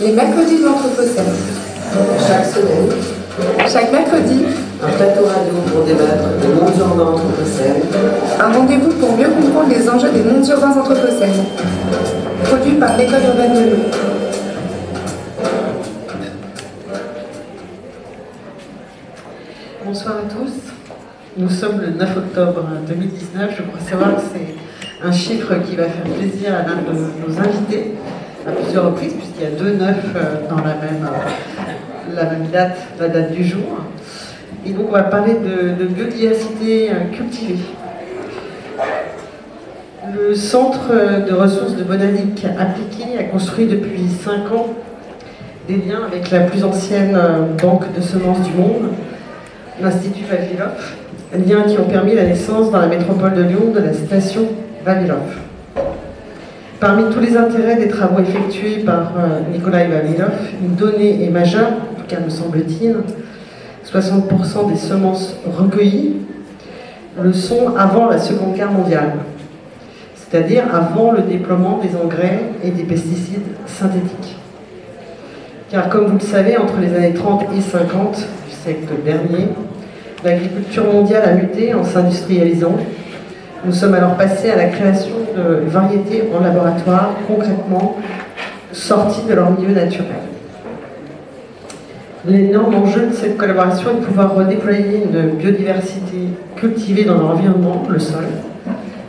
Les mercredis de l'Anthropocène. Chaque semaine, Chaque mercredi, un plateau radio pour débattre des mondes urbains anthropocènes, un rendez-vous pour mieux comprendre les enjeux des mondes urbains anthropocènes. Produit par l'École urbaine de Lyon. Bonsoir à tous. Nous sommes le 9 octobre 2019. Je crois savoir que c'est un chiffre qui va faire plaisir à l'un de nos invités à plusieurs reprises, puisqu'il y a deux neufs euh, dans la même, euh, la même date, la date du jour. Et donc on va parler de, biodiversité euh, cultivée. Le Centre de ressources de botanique appliquée a construit depuis 5 ans des liens avec la plus ancienne banque de semences du monde, l'Institut Vavilov, liens qui ont permis la naissance dans la métropole de Lyon de la station Vavilov. Parmi tous les intérêts des travaux effectués par euh, Nikolai Vavilov, une donnée est majeure, en tout cas me semble-t-il, 60% des semences recueillies le sont avant la Seconde Guerre mondiale, c'est-à-dire avant le déploiement des engrais et des pesticides synthétiques. Car comme vous le savez, entre les années 30 et 50 du siècle dernier, l'agriculture mondiale a muté en s'industrialisant. Nous sommes alors passés à la création de variétés en laboratoire, concrètement sorties de leur milieu naturel. L'énorme enjeu de cette collaboration est de pouvoir redéployer une biodiversité cultivée dans l'environnement, le sol,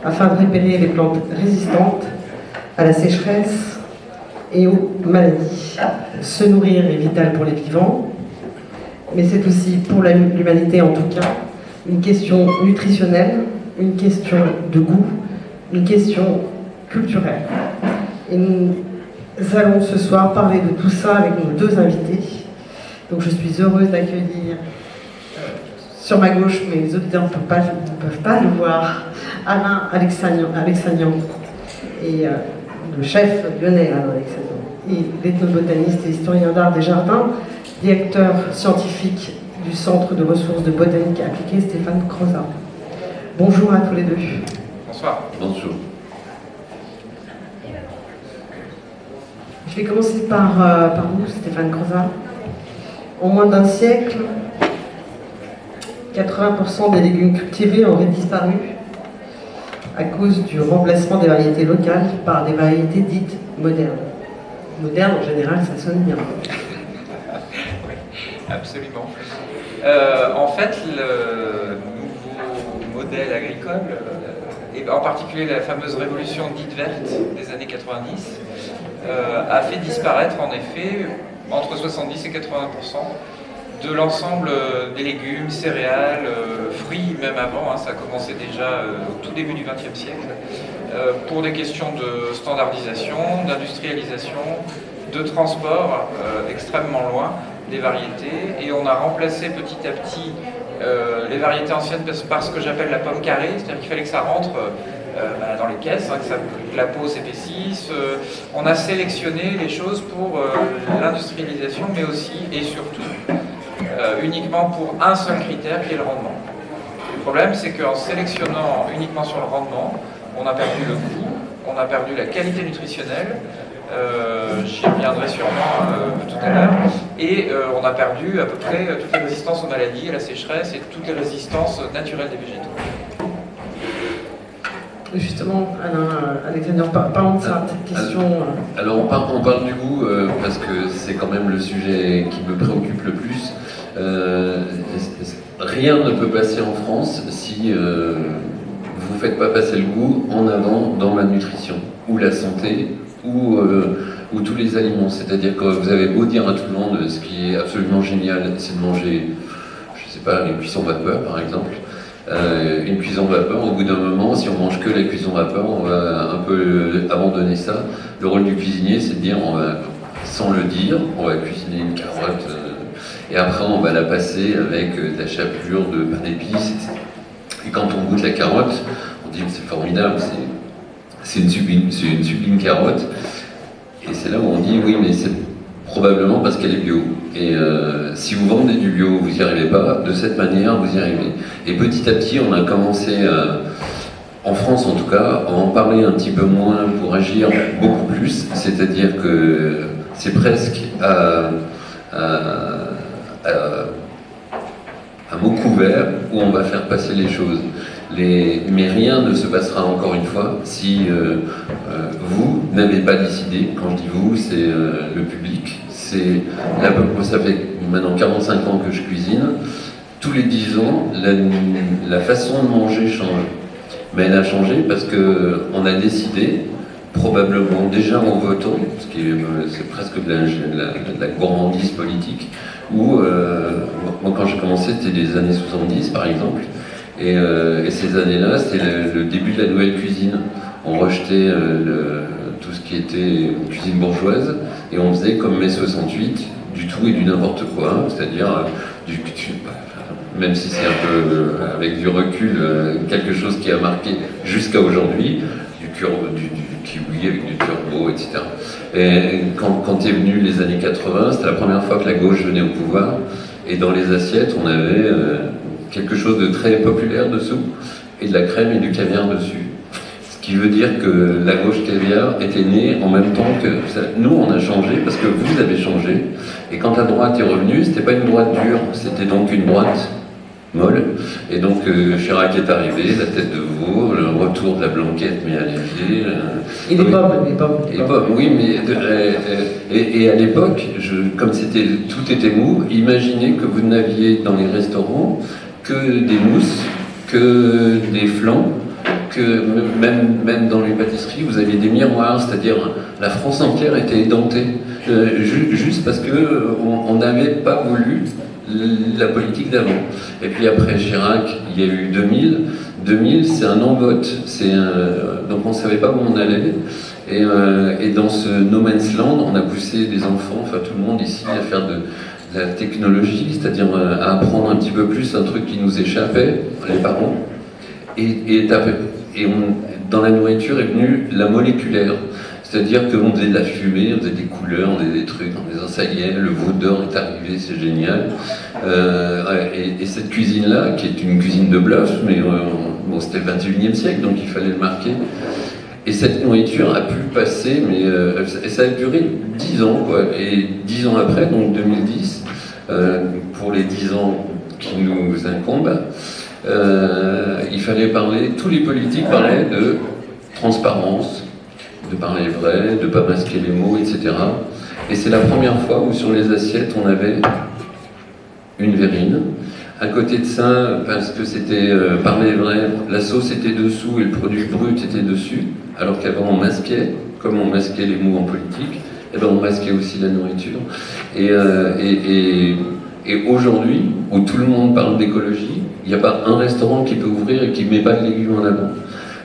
afin de repérer les plantes résistantes à la sécheresse et aux maladies. Se nourrir est vital pour les vivants, mais c'est aussi pour l'humanité en tout cas une question nutritionnelle, une question de goût, une question culturelle. Et nous allons ce soir parler de tout ça avec nos deux invités. Donc je suis heureuse d'accueillir euh, sur ma gauche, mais les auditeurs ne peuvent pas, ne peuvent pas le voir, Alain Alexandrian et euh, le chef lyonnais Alain Alexandrian, et l'ethnobotaniste et historien d'art des jardins, directeur scientifique du Centre de ressources de botanique appliquée Stéphane Croza. Bonjour à tous les deux. Bonsoir. Bonjour. Je vais commencer par, euh, par vous, Stéphane Croza. En moins d'un siècle, 80% des légumes cultivés auraient disparu à cause du remplacement des variétés locales par des variétés dites modernes. Modernes, en général, ça sonne bien. Oui, absolument. Euh, en fait, le nouveau modèle agricole, euh, et en particulier la fameuse révolution dite verte des années 90, euh, a fait disparaître en effet entre 70 et 80 de l'ensemble des légumes, céréales, euh, fruits, même avant, hein, ça a commencé déjà euh, au tout début du XXe siècle, euh, pour des questions de standardisation, d'industrialisation, de transport extrêmement loin des variétés, et on a remplacé petit à petit les variétés anciennes par ce que j'appelle la pomme carrée, c'est-à-dire qu'il fallait que ça rentre bah, dans les caisses, hein, que, la peau s'épaississe. on a sélectionné les choses pour l'industrialisation, mais aussi et surtout euh, uniquement pour un seul critère qui est le rendement. Le problème, c'est qu'en sélectionnant uniquement sur le rendement, on a perdu le goût, on a perdu la qualité nutritionnelle, euh, j'y reviendrai sûrement euh, tout à l'heure, et euh, on a perdu à peu près toutes les résistances aux maladies, à la sécheresse et toutes les résistances naturelles des végétaux. Justement, Alain, Alexandre, parlons de cette question. Alors, on parle, on parle du goût parce que c'est quand même le sujet qui me préoccupe le plus. Euh, rien ne peut passer en France si euh, vous ne faites pas passer le goût en avant dans la nutrition, ou la santé, ou, euh, ou tous les aliments. C'est-à-dire que vous avez beau dire à tout le monde ce qui est absolument génial, c'est de manger, je ne sais pas, une cuisson vapeur par exemple. une cuisson vapeur, au bout d'un moment, si on mange que la cuisson vapeur, on va un peu abandonner ça. Le rôle du cuisinier, c'est de dire, on va, sans le dire, on va cuisiner une carotte et après, on va la passer avec euh, de la chapelure de pain d'épices. Et quand on goûte la carotte, on dit c'est formidable, c'est une, sublime, une sublime carotte. Et c'est là où on dit oui, mais c'est probablement parce qu'elle est bio. Et euh, si vous vendez du bio, vous n'y arrivez pas. De cette manière, vous y arrivez. Et petit à petit, on a commencé à en France en tout cas, en parler un petit peu moins pour agir beaucoup plus, c'est-à-dire que c'est presque à, mot couvert où on va faire passer les choses. Mais rien ne se passera encore une fois si euh, euh, vous n'avez pas décidé, quand je dis vous, c'est euh, le public, c'est ça fait maintenant 45 ans que je cuisine, tous les 10 ans, la, la façon de manger change. Mais elle a changé parce qu'on a décidé, probablement déjà en votant, ce qui est, c'est presque de la, gourmandise politique, où, moi quand j'ai commencé, c'était les années 70 par exemple, euh, et, ces années-là, c'était le, début de la nouvelle cuisine. On rejetait euh, tout ce qui était cuisine bourgeoise, et on faisait comme mai 68, du tout et du n'importe quoi, c'est-à-dire du, même si c'est un peu, euh, avec du recul, euh, quelque chose qui a marqué jusqu'à aujourd'hui, du, du, kiwi avec du turbo, etc. Et quand, quand est venu les années 80, c'était la première fois que la gauche venait au pouvoir, et dans les assiettes, on avait euh, quelque chose de très populaire dessous, et de la crème et du caviar dessus. Ce qui veut dire que la gauche caviar était née en même temps que nous, on a changé parce que vous avez changé. Et quand la droite est revenue, c'était pas une droite dure, c'était donc une droite molle. Et donc euh, Chirac est arrivé, la tête de veau, le retour de la blanquette mais allégée. Euh, et des pommes, des pommes. Et pommes, oui, mais euh, et, à l'époque, comme c'était tout était mou, imaginez que vous n'aviez dans les restaurants que des mousses, que des flancs, que même, même dans les pâtisseries, vous aviez des miroirs, c'est-à-dire la France entière était édentée, juste parce qu'on n'avait pas voulu la politique d'avant. Et puis après Chirac, il y a eu 2000. 2000, c'est un non-vote. Donc on ne savait pas où on allait. Euh, et, dans ce no man's land, on a poussé des enfants, enfin tout le monde ici, à faire de, la technologie, c'est-à-dire euh, apprendre un petit peu plus un truc qui nous échappait, les parents. Et, dans la nourriture est venue la moléculaire. C'est-à-dire qu'on faisait de la fumée, on faisait des couleurs, on faisait des trucs, on disait ça le veau d'or est arrivé, c'est génial. Euh, et, cette cuisine-là, qui est une cuisine de bluff, mais euh, c'était le 21e siècle, donc il fallait le marquer. Et cette nourriture a pu passer, mais euh, ça a duré 10 ans, quoi. Et 10 ans après, donc 2010, pour les 10 ans qui nous incombent, il fallait parler, tous les politiques parlaient de transparence, de parler vrai, de ne pas masquer les mots, etc. Et c'est la première fois où sur les assiettes on avait une verrine. À côté de ça, parce que c'était euh, parler vrai, la sauce était dessous et le produit brut était dessus, alors qu'avant on masquait, comme on masquait les mots en politique, et eh ben on masquait aussi la nourriture. Euh, et, et, et aujourd'hui, où tout le monde parle d'écologie, il n'y a pas un restaurant qui peut ouvrir et qui ne met pas de légumes en avant.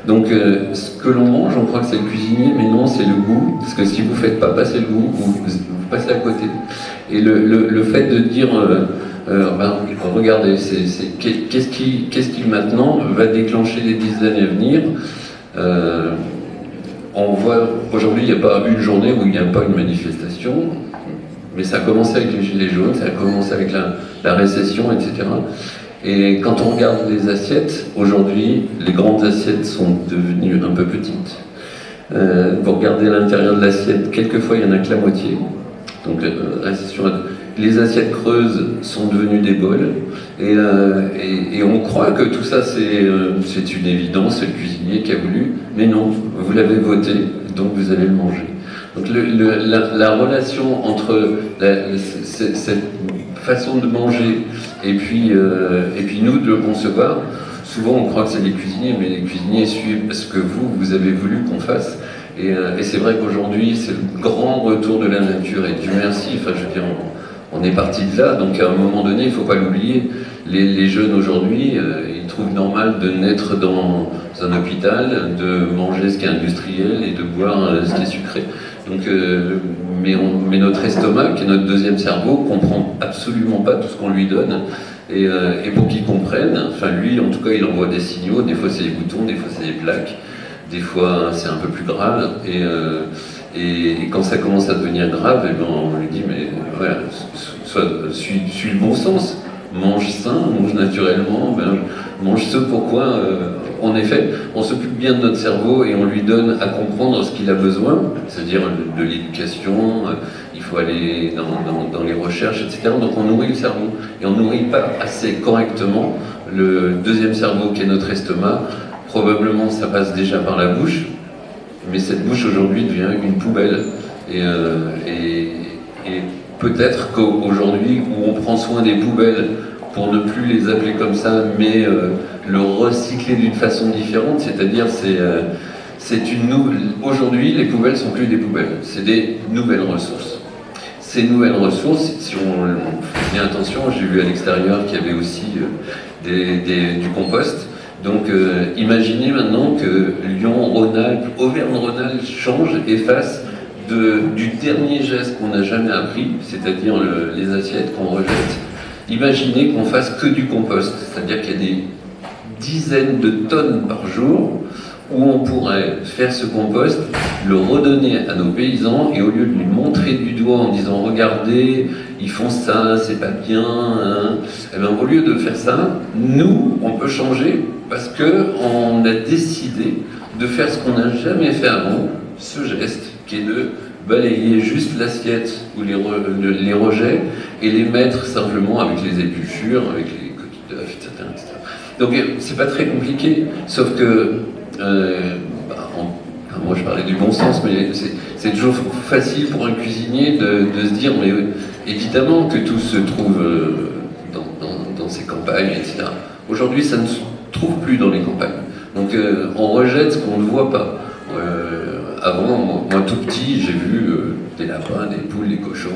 Donc euh, ce que l'on mange, on croit que c'est le cuisinier, mais non, c'est le goût. Parce que si vous ne faites pas passer le goût, vous, passez à côté. Et le, fait de dire, euh, euh, ben, regardez, qu'est-ce qui, maintenant va déclencher les dix années à venir On voit, aujourd'hui, il n'y a pas une journée où il n'y a pas une manifestation, mais ça a commencé avec les gilets jaunes, ça a commencé avec la, récession, etc. Et quand on regarde les assiettes, aujourd'hui, les grandes assiettes sont devenues un peu petites. Euh, vous regardez l'intérieur de l'assiette, quelquefois il n'y en a que la moitié. Donc euh, les assiettes creuses sont devenues des bols. Euh, et, on croit que tout ça c'est une évidence, c'est le cuisinier qui a voulu. Mais non, vous l'avez voté, donc vous allez le manger. Donc la, relation entre cette façon de manger et puis, euh, et puis nous de le concevoir, souvent on croit que c'est les cuisiniers, mais les cuisiniers suivent ce que vous, vous avez voulu qu'on fasse. Et, euh, c'est vrai qu'aujourd'hui, c'est le grand retour de la nature, et Dieu merci, enfin je veux dire, est parti de là, donc à un moment donné, il ne faut pas l'oublier. Les, jeunes aujourd'hui, euh, ils trouvent normal de naître dans un hôpital, de manger ce qui est industriel et de boire ce qui est sucré. Donc, euh, mais, notre estomac, qui est notre deuxième cerveau, comprend absolument pas tout ce qu'on lui donne. Et, euh, et pour qu'il comprenne, enfin lui, en tout cas, il envoie des signaux. Des fois, c'est des boutons, des fois, c'est des plaques, des fois, c'est un peu plus grave. Et, euh, et, quand ça commence à devenir grave, eh ben, on lui dit, mais voilà, suis, le bon sens. Mange sain, mange naturellement, ben, mange ce pourquoi en effet, on s'occupe bien de notre cerveau et on lui donne à comprendre ce qu'il a besoin, c'est-à-dire de, l'éducation, euh, il faut aller dans, dans, les recherches, etc. Donc on nourrit le cerveau et on nourrit pas assez correctement le deuxième cerveau qui est notre estomac. Probablement ça passe déjà par la bouche, mais cette bouche aujourd'hui devient une poubelle. Et, euh, et, peut-être qu'aujourd'hui, où on prend soin des poubelles pour ne plus les appeler comme ça, mais euh, le recycler d'une façon différente, c'est-à-dire c'est euh, c'est une aujourd'hui les poubelles sont plus des poubelles, c'est des nouvelles ressources. Ces nouvelles ressources, si on, fait attention, j'ai vu à l'extérieur qu'il y avait aussi du compost. Donc imaginez maintenant que Lyon, Rhône-Alpes, Auvergne-Rhône-Alpes change et fasse du dernier geste qu'on n'a jamais appris, c'est-à-dire les assiettes qu'on rejette, imaginez qu'on fasse que du compost, c'est-à-dire qu'il y a des dizaines de tonnes par jour où on pourrait faire ce compost, le redonner à nos paysans et au lieu de lui montrer du doigt en disant regardez, ils font ça, c'est pas bien, hein, eh bien, au lieu de faire ça, nous, on peut changer parce qu'on a décidé de faire ce qu'on n'a jamais fait avant, ce geste qui est de balayer juste l'assiette ou les, rejets et les mettre simplement avec les épluchures, avec les coquilles d'œufs, etc., Donc euh, c'est pas très compliqué, sauf que euh, bah, moi je parlais du bon sens, mais c'est toujours facile pour un cuisinier de, se dire mais évidemment que tout se trouve euh, dans, dans, ces campagnes, etc. Aujourd'hui ça ne se trouve plus dans les campagnes. Donc on rejette ce qu'on ne voit pas avant, moi, tout petit, j'ai vu euh, des lapins, des poules, des cochons.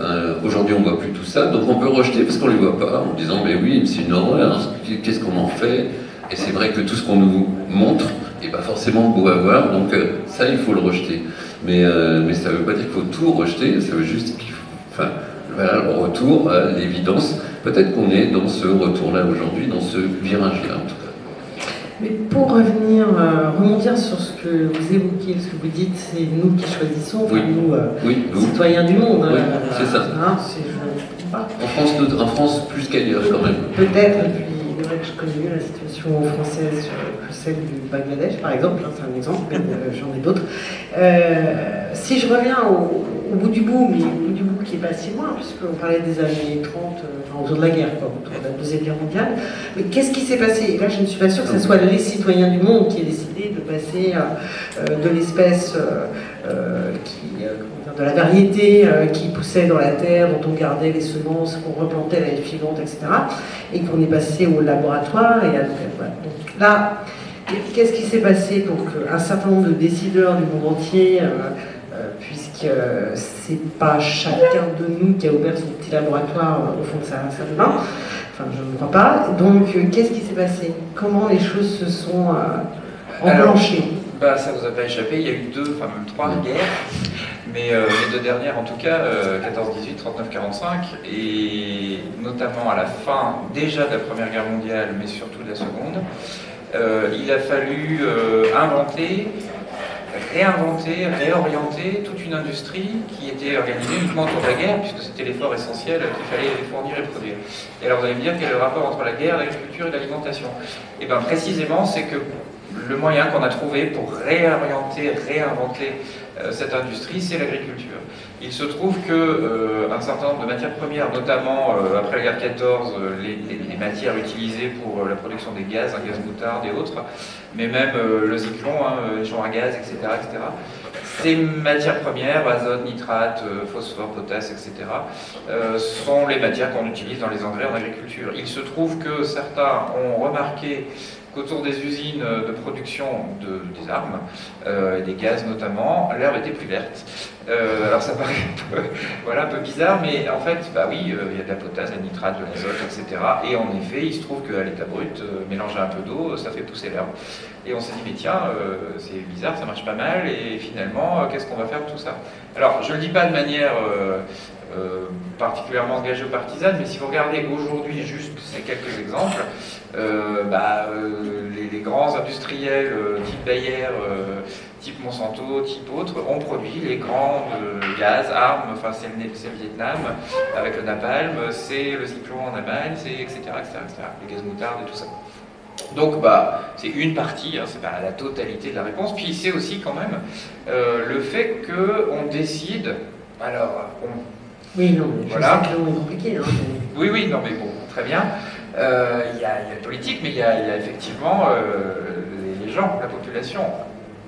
Euh, aujourd'hui, on ne voit plus tout ça, donc on peut rejeter parce qu'on ne les voit pas, en disant mais oui, c'est une horreur, qu'est-ce qu'on en fait? Et c'est vrai que tout ce qu'on nous montre n'est pas forcément beau à voir, donc euh, ça, il faut le rejeter. Mais, mais ça ne veut pas dire qu'il faut tout rejeter, ça veut juste qu'il faut. Enfin, voilà, le retour à l'évidence. Peut-être qu'on est dans ce retour-là aujourd'hui, dans ce virage-là en tout cas. Mais pour revenir, euh, remonter sur ce que vous évoquez, ce que vous dites, c'est nous qui choisissons, nous, euh, citoyens du monde. Oui, hein, c'est ça. Hein, en, France, en France, plus qu'ailleurs quand même. Peut-être, et puis il est vrai que je connais mieux la situation française que celle du Bangladesh, par exemple, hein, c'est un exemple, mais euh, j'en ai d'autres. si je reviens au, bout du bout, mais au bout du bout qui est pas si loin, puisqu'on parlait des années 30, autour de la guerre, quoi, autour de la Deuxième Guerre mondiale. Mais qu'est-ce qui s'est passé? Là, je ne suis pas sûre que ce soit les citoyens du monde qui aient décidé de passer euh, euh, de l'espèce euh, de la variété qui poussait dans la terre, dont on gardait les semences, qu'on replantait l'année suivante, etc. Et qu'on est passé au laboratoire. Et à, Donc là, qu'est-ce qui s'est passé pour qu'un certain nombre de décideurs du monde entier puisque c'est pas chacun de nous qui a ouvert son petit laboratoire au fond de sa salle de bain. Enfin, je ne crois pas. Donc, euh, qu'est-ce qui s'est passé? Comment les choses se sont euh, enclenchées? Bah, Ça vous a pas échappé, il y a eu deux, enfin même trois guerres, mais euh, les deux dernières en tout cas, 14-18, 39-45, et notamment à la fin déjà de la Première Guerre mondiale, mais surtout de la Seconde, il a fallu inventer réinventer, réorienter toute une industrie qui était organisée uniquement autour de la guerre, puisque c'était l'effort essentiel qu'il fallait fournir et produire. Et alors vous allez me dire quel est le rapport entre la guerre, l'agriculture et l'alimentation? Et eh bien précisément, c'est que le moyen qu'on a trouvé pour réorienter, réinventer euh, cette industrie, c'est l'agriculture. Il se trouve que euh, un certain nombre de matières premières, notamment euh, après la guerre 14, les, matières utilisées pour la production des gaz, un gaz moutarde et autres, mais même le cyclone, hein, les champs à gaz, etc., etc. Ces matières premières, azote, nitrate, phosphore, potasse, etc., sont les matières qu'on utilise dans les engrais en agriculture. Il se trouve que certains ont remarqué autour des usines de production de, des armes, euh, des gaz notamment, l'herbe était plus verte. Euh, alors ça paraît un peu, voilà, un peu bizarre, mais en fait, bah oui, euh, il y a de la potasse, de la nitrate, de l'azote, etc. Et en effet, il se trouve qu'à l'état brut, mélanger un peu d'eau, ça fait pousser l'herbe. Et on s'est dit, mais tiens, c'est bizarre, ça marche pas mal, et finalement, qu'est-ce qu'on va faire de tout ça? Alors, je ne le dis pas de manière particulièrement engagée ou partisane, mais si vous regardez aujourd'hui juste ces quelques exemples, bah, euh, les, grands industriels euh, type Bayer, type Monsanto, type autres, ont produit les grands gaz, armes, enfin c'est le, le, Vietnam avec le napalm, c'est le cyclone en Allemagne, c'est etc., etc., les gaz moutardes et tout ça. Donc, bah, c'est une partie, hein, c'est pas la totalité de la réponse. Puis c'est aussi quand même euh, le fait qu'on décide. Alors, on Oui, non, mais je Voilà. sais que l'eau est compliqué. Hein, mais- Oui, oui, non, mais bon, très bien. Euh, Il y, a le politique, mais il y a, effectivement euh, les, gens, la population.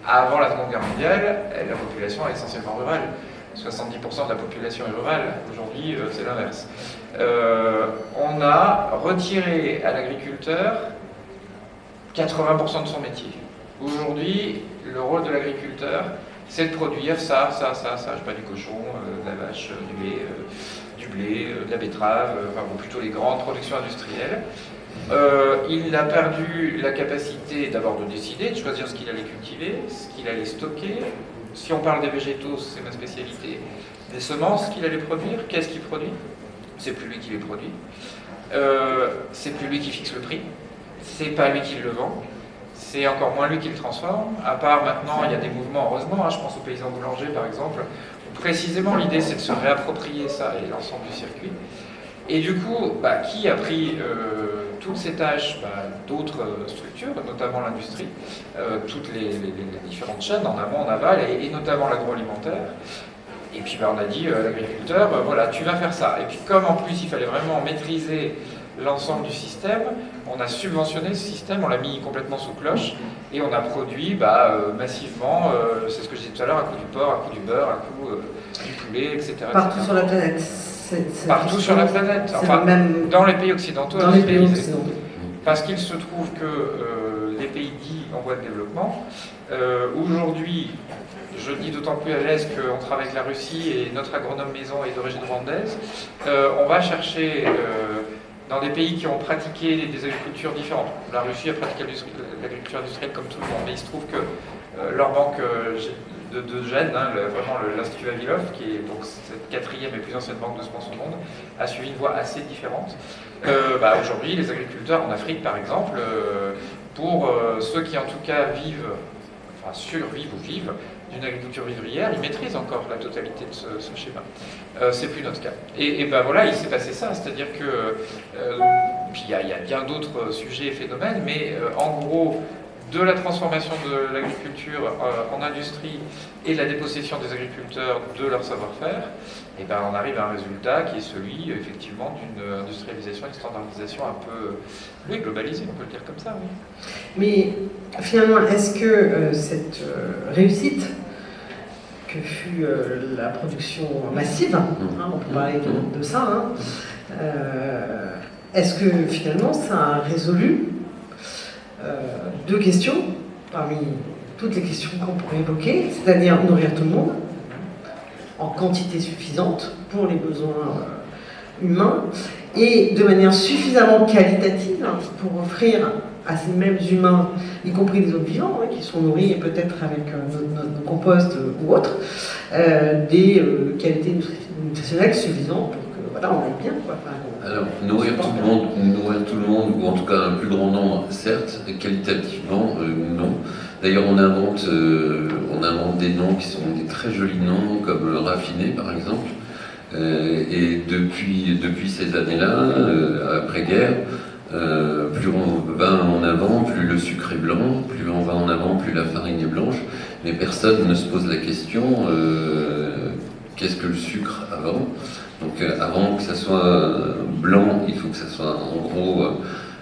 Avant la Seconde Guerre mondiale, la population est essentiellement rurale. 70% de la population est rurale. Aujourd'hui, euh, c'est l'inverse. Euh, on a retiré à l'agriculteur 80% de son métier. Aujourd'hui, le rôle de l'agriculteur, c'est de produire ça, ça, ça, ça, je sais pas, du cochon, euh, de la vache, euh, du lait, euh, blé, euh, de la betterave, euh, enfin plutôt les grandes productions industrielles. Euh, il a perdu la capacité d'abord de décider, de choisir ce qu'il allait cultiver, ce qu'il allait stocker. Si on parle des végétaux, c'est ma spécialité. Des semences qu'il allait produire, qu'est-ce qu'il produit? C'est plus lui qui les produit. Euh, c'est plus lui qui fixe le prix. C'est pas lui qui le vend. C'est encore moins lui qui le transforme. À part maintenant, il y a des mouvements, heureusement, hein, je pense aux paysans boulangers par exemple. Précisément, l'idée c'est de se réapproprier ça et l'ensemble du circuit. Et du coup, bah, qui a pris euh, toutes ces tâches bah, D'autres euh, structures, notamment l'industrie, euh, toutes les, différentes chaînes en amont, en aval, et, notamment l'agroalimentaire. Et puis bah, on a dit à l'agriculteur, voilà, tu vas faire ça. Et puis comme en plus il fallait vraiment maîtriser l'ensemble du système, on a subventionné ce système, on l'a mis complètement sous cloche, et on a produit bah, euh, massivement, euh, c'est ce que je disais tout à l'heure, un coup du porc, un coup du beurre, un coup euh, du poulet, etc. Partout etc. sur la planète. Partout sur la planète. Enfin, le même Dans les pays occidentaux, dans les pays occidentaux. Parce qu'il se trouve que les pays dits en voie de développement, aujourd'hui, je dis d'autant plus à l'aise qu'on travaille avec la Russie et notre agronome maison est d'origine rwandaise, on va chercher dans des pays qui ont pratiqué des agricultures différentes. La Russie a pratiqué l'agriculture industrielle comme tout le monde, mais il se trouve que euh, leur banque euh, de, de hein, vraiment l'Institut Vavilov, qui est donc cette quatrième et plus ancienne banque de semences au monde, a suivi une voie assez différente. Euh, bah, Aujourd'hui, les agriculteurs en Afrique, par exemple, pour ceux qui en tout cas vivent, enfin survivent ou vivent d'une agriculture vivrière, ils maîtrisent encore la totalité de ce, schéma. Euh, c'est plus notre cas. Et, ben voilà, il s'est passé ça, c'est-à-dire que, euh, puis il y, a- il y a bien d'autres sujets et phénomènes, mais euh, en gros, de la transformation de l'agriculture euh, en industrie et de la dépossession des agriculteurs de leur savoir-faire, et ben on arrive à un résultat qui est celui effectivement d'une industrialisation et une standardisation un peu oui, globalisée, on peut le dire comme ça. Oui. Mais finalement, est-ce que euh, cette euh, réussite que fut euh, la production massive, hein, on peut parler de, de ça, hein, euh, est-ce que finalement ça a résolu euh, deux questions parmi toutes les questions qu'on pourrait évoquer, c'est-à-dire nourrir tout le monde en quantité suffisante pour les besoins euh, humains et de manière suffisamment qualitative hein, pour offrir à ces mêmes humains, y compris les autres vivants, hein, qui sont nourris et peut-être avec euh, composts euh, ou autres, euh, des euh, qualités nutri- nutritionnelles suffisantes pour voilà, on aille bien. Quoi. Alors, nourrir tout le monde, nourrir tout le monde, ou en tout cas un plus grand nombre, certes, qualitativement, euh, non. D'ailleurs, on invente, euh, on invente des noms qui sont des très jolis noms, comme raffiné, par exemple. Euh, et depuis, depuis ces années-là, après-guerre, plus on va en avant, plus le sucre est blanc, plus on va en avant, plus la farine est blanche. Mais personne ne se pose la question qu'est-ce que le sucre avant? Donc euh, avant que ça soit euh, blanc, il faut que ça soit en gros euh,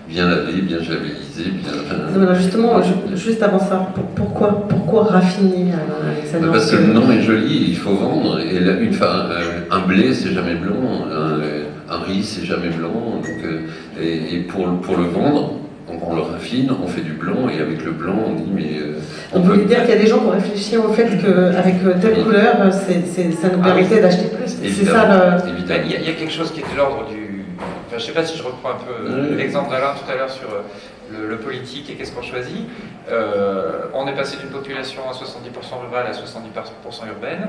bien lavé, bien javelisé, bien. Justement, ju- juste avant ça, pour- pourquoi, pourquoi raffiner Alexandre Bah, Parce que le nom est joli, il faut vendre. Et là, une, euh, un blé, c'est jamais blanc. Un, un riz, c'est jamais blanc. Donc, euh, et, et pour, pour le vendre, on, on le raffine, on fait du blanc. Et avec le blanc, on dit mais euh, On peut- dire qu'il y a des gens qui ont réfléchi au fait qu'avec telle couleur, euh, ça nous Ah permettait d'acheter plus. C'est évidemment, ça le. évidemment. Il y, a, il y a quelque chose qui est de l'ordre du. Enfin, je ne sais pas si je reprends un peu euh, Oui. l'exemple d'Alain tout à l'heure sur euh, le, le politique et qu'est-ce qu'on choisit. Euh, on est passé d'une population à 70% rurale à 70% urbaine.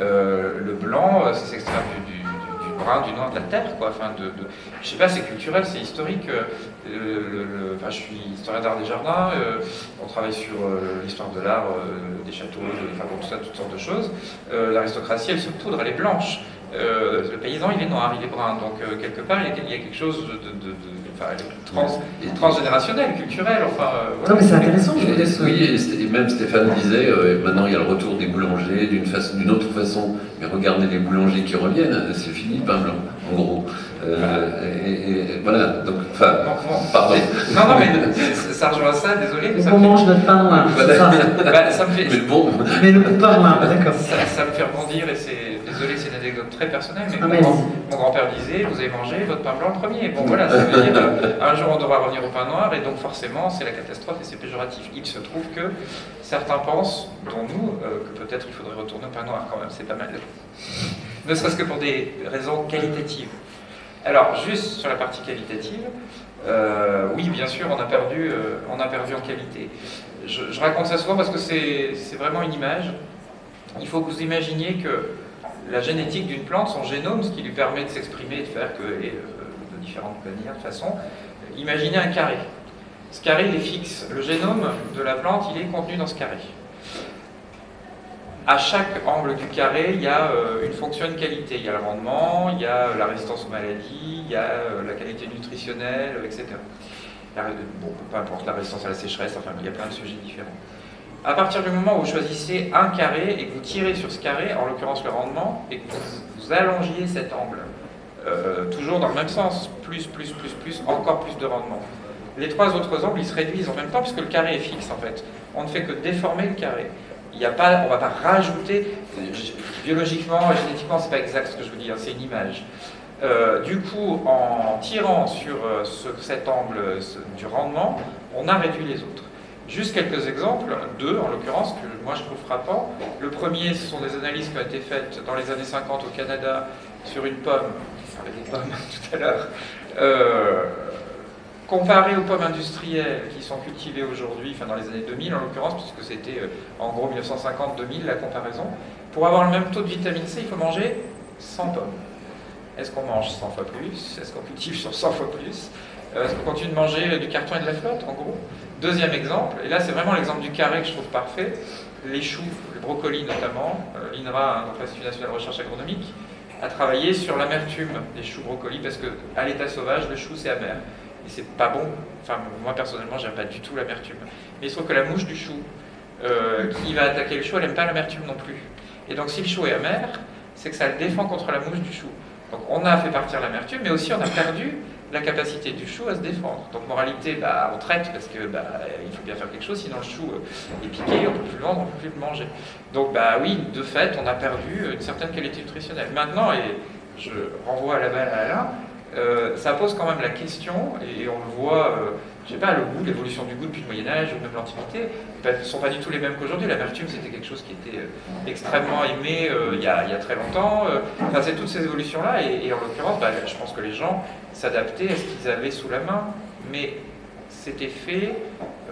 Euh, le blanc, ça s'extrait du, du, du- du brun, du noir de la terre, quoi. Enfin, de, de- je sais pas, c'est culturel, c'est historique. Euh, le- le- enfin, je suis historien d'art des jardins. euh, on travaille sur euh, l'histoire de l'art, euh, des châteaux, de, enfin, bon, tout ça, toutes sortes de choses. Euh, L'aristocratie, elle se poudre, elle est blanche. Euh, le paysan, il est noir, il est brun. Donc, euh, quelque part, il y, a, il y a quelque chose de, de- de- enfin, de trans- Et- transgénérationnel, culturel. Enfin, euh, Non, mais c'est intéressant, je oui, et, même Stéphane disait, euh, maintenant il y a le retour des boulangers d'une façon, d'une autre façon, mais regardez les boulangers qui reviennent, c'est fini le pain blanc, en gros. Euh, et, et- et voilà, donc, enfin, Bon, bon. pardon. Non, non, mais ça rejoint ça, désolé. mais Donc ça on fait- mange notre pain noir, c'est Voilà. ça. bah, ça me fait, Mais bon, Mais le coup pas noir, d'accord. Ça, ça me fait rebondir et c'est désolé, c'est anecdote très personnelle, mais Ah, mon, grand-père disait vous avez mangé votre pain blanc le premier. Bon voilà, ça veut dire euh, un jour on devra revenir au pain noir et donc forcément c'est la catastrophe et c'est péjoratif. Il se trouve que certains pensent, dont nous, euh, que peut-être il faudrait retourner au pain noir quand même, c'est pas mal. Ne serait-ce que pour des raisons qualitatives. Alors juste sur la partie qualitative, euh, oui bien sûr on a perdu, euh, on a perdu en qualité. Je, je raconte ça souvent parce que c'est vraiment une image. Il faut que vous imaginiez que la génétique d'une plante, son génome, ce qui lui permet de s'exprimer et de faire que, euh, de différentes manières, de façon, imaginez un carré. Ce carré, il est fixe. Le génome de la plante, il est contenu dans ce carré. À chaque angle du carré, il y a euh, une fonction, une qualité. Il y a le rendement, il y a euh, la résistance aux maladies, il y a la qualité nutritionnelle, etc. Bon, peu importe, la résistance à la sécheresse, enfin, il y a plein de sujets différents. À partir du moment où vous choisissez un carré et que vous tirez sur ce carré, en l'occurrence le rendement, et que vous, allongiez cet angle, euh, toujours dans le même sens, plus, plus, plus, plus, encore plus de rendement. Les trois autres angles, ils se réduisent en même temps puisque le carré est fixe en fait. On ne fait que déformer le carré. Il a pas, on ne va pas rajouter, biologiquement, génétiquement, c'est pas exact ce que je vous dis, hein, c'est une image. Euh, du coup, en tirant sur euh, ce- cet angle du rendement, on a réduit les autres. Juste quelques exemples, deux en l'occurrence, que moi je trouve frappants. Le premier, ce sont des analyses qui ont été faites dans les années 50 au Canada sur une pomme, on parlait des pommes tout à l'heure, euh, aux pommes industrielles qui sont cultivées aujourd'hui, enfin dans les années 2000 en l'occurrence, puisque c'était euh, en gros 1950-2000 la comparaison. Pour avoir le même taux de vitamine C, il faut manger 100 pommes. Est-ce qu'on mange 100 fois plus? Est-ce qu'on cultive sur 100 fois plus? Euh, Est-ce qu'on continue de manger du carton et de la flotte, en gros? Deuxième exemple, et là c'est vraiment l'exemple du carré que je trouve parfait, les choux, les brocolis notamment, l'INRA, l'Institut national de recherche agronomique, a travaillé sur l'amertume des choux brocolis parce que à l'état sauvage, le chou c'est amer. Et c'est pas bon. Enfin, moi personnellement, j'aime pas du tout l'amertume. Mais il se trouve que la mouche du chou, euh, qui va attaquer le chou, elle aime pas l'amertume non plus. Et donc si le chou est amer, c'est que ça le défend contre la mouche du chou. Donc on a fait partir l'amertume, mais aussi on a perdu la capacité du chou à se défendre. Donc moralité, bah, on traite parce que bah, faut bien faire quelque chose, sinon le chou euh, est piqué, on ne peut plus le vendre, on ne peut plus le manger. Donc bah oui, de fait, on a perdu euh, une certaine qualité nutritionnelle. Maintenant, et je renvoie la balle à Alain, euh, ça pose quand même la question, et on le voit, euh, je sais pas, le goût, l'évolution du goût depuis le Moyen-Âge ou même l'Antiquité, ne sont pas du tout les mêmes qu'aujourd'hui. L'amertume, c'était quelque chose qui était euh, extrêmement aimé euh, il, y a, très longtemps. Enfin, c'est toutes ces évolutions-là, et, et en l'occurrence, bah, je pense que les gens s'adaptaient à ce qu'ils avaient sous la main, mais c'était fait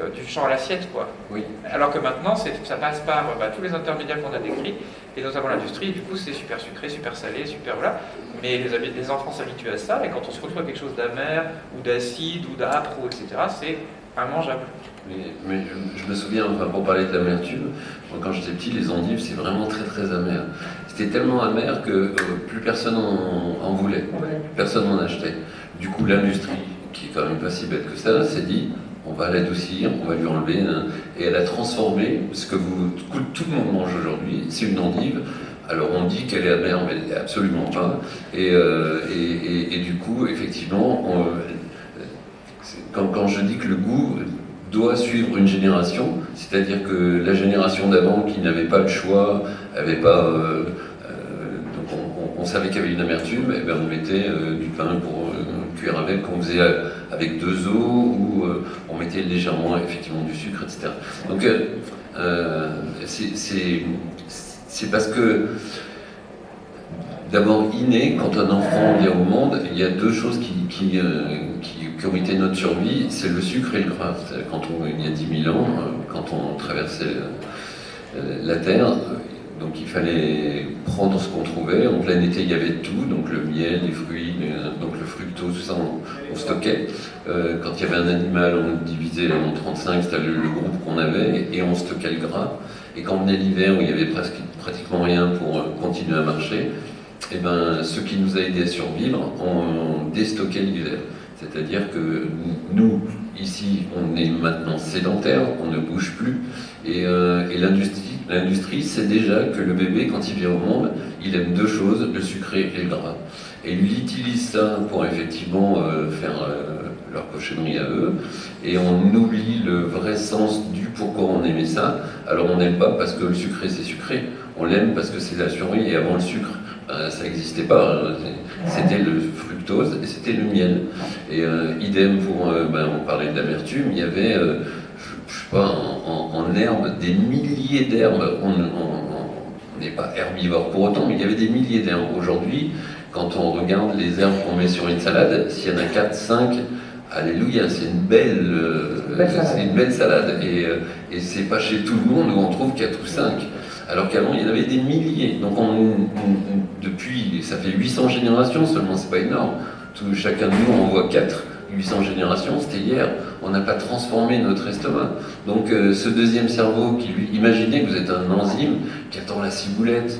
euh, du champ à l'assiette, quoi. Oui. Alors que maintenant, c'est- ça passe par bah, tous les intermédiaires qu'on a décrits, et notamment l'industrie, du coup, c'est super sucré, super salé, super voilà. Mais les, enfants s'habituent à ça, et quand on se retrouve à quelque chose d'amer, ou d'acide, ou d'âpre, ou etc., c'est immangeable. Mais, mais je, je me souviens, enfin, pour parler de l'amertume, quand j'étais petit, les endives, c'est vraiment très très amer. C'était tellement amer que euh, plus personne en, en voulait, personne n'en achetait. Du coup, l'industrie, qui est quand même pas si bête que ça, s'est dit on va l'adoucir, on va lui enlever, hein. et elle a transformé ce que vous, tout le monde mange aujourd'hui, c'est une endive. Alors on dit qu'elle est amère, mais absolument pas. Et, euh, du coup, effectivement, c'est- quand, je dis que le goût doit suivre une génération, c'est-à-dire que la génération d'avant qui n'avait pas le choix, pas, euh, euh, donc on, savait qu'il y avait une amertume, et ben on mettait euh, du pain pour euh, cuire avec, qu'on faisait euh, avec deux os ou euh, on mettait légèrement effectivement du sucre, etc. Donc euh, euh, c'est- parce que d'abord inné, quand un enfant vient au monde, il y a deux choses qui, qui, qui, ont été notre survie, c'est le sucre et le gras. Quand on, il y a 10 000 ans, quand on traversait la Terre, donc il fallait prendre ce qu'on trouvait. En plein été, il y avait tout, donc le miel, les fruits, donc le fructose, tout ça, on, on stockait. Euh, quand il y avait un animal, on divisait en 35, c'était le, groupe qu'on avait, et on stockait le gras. Et quand venait l'hiver, où il y avait pratiquement rien pour euh, continuer à marcher, et ben, ce qui nous a aidé à survivre, on déstockait l'hiver. C'est-à-dire que nous, ici, on est maintenant sédentaire, on ne bouge plus, et, euh, et l'industrie, sait déjà que le bébé, quand il vient au monde, il aime deux choses, le sucré et le gras. Et il utilise ça pour effectivement euh, faire euh, leur cochonnerie à eux, et on oublie le vrai sens du pourquoi on aimait ça. Alors on n'aime pas parce que le sucré c'est sucré, on l'aime parce que c'est la survie, et avant le sucre, euh, ça n'existait pas, hein. c'était le fructose et c'était le miel. Et euh, idem pour, euh, ben, on parlait d'amertume, il y avait, euh, je, je sais pas, en, en, en herbe, des milliers d'herbes. On n'est pas herbivore pour autant, mais il y avait des milliers d'herbes. Aujourd'hui, quand on regarde les herbes qu'on met sur une salade, s'il y en a 4, 5, alléluia, c'est une belle, euh, Belle salade. c'est une belle salade. Et, et c'est pas chez tout le monde où on trouve 4 ou 5. Alors qu'avant, il y en avait des milliers. Donc, on, on- depuis, ça fait 800 générations seulement, c'est pas énorme. Tout, chacun de nous en voit 4. 800 générations, c'était hier. On n'a pas transformé notre estomac. Donc, euh, ce deuxième cerveau qui lui. Imaginez que vous êtes un enzyme qui attend la ciboulette.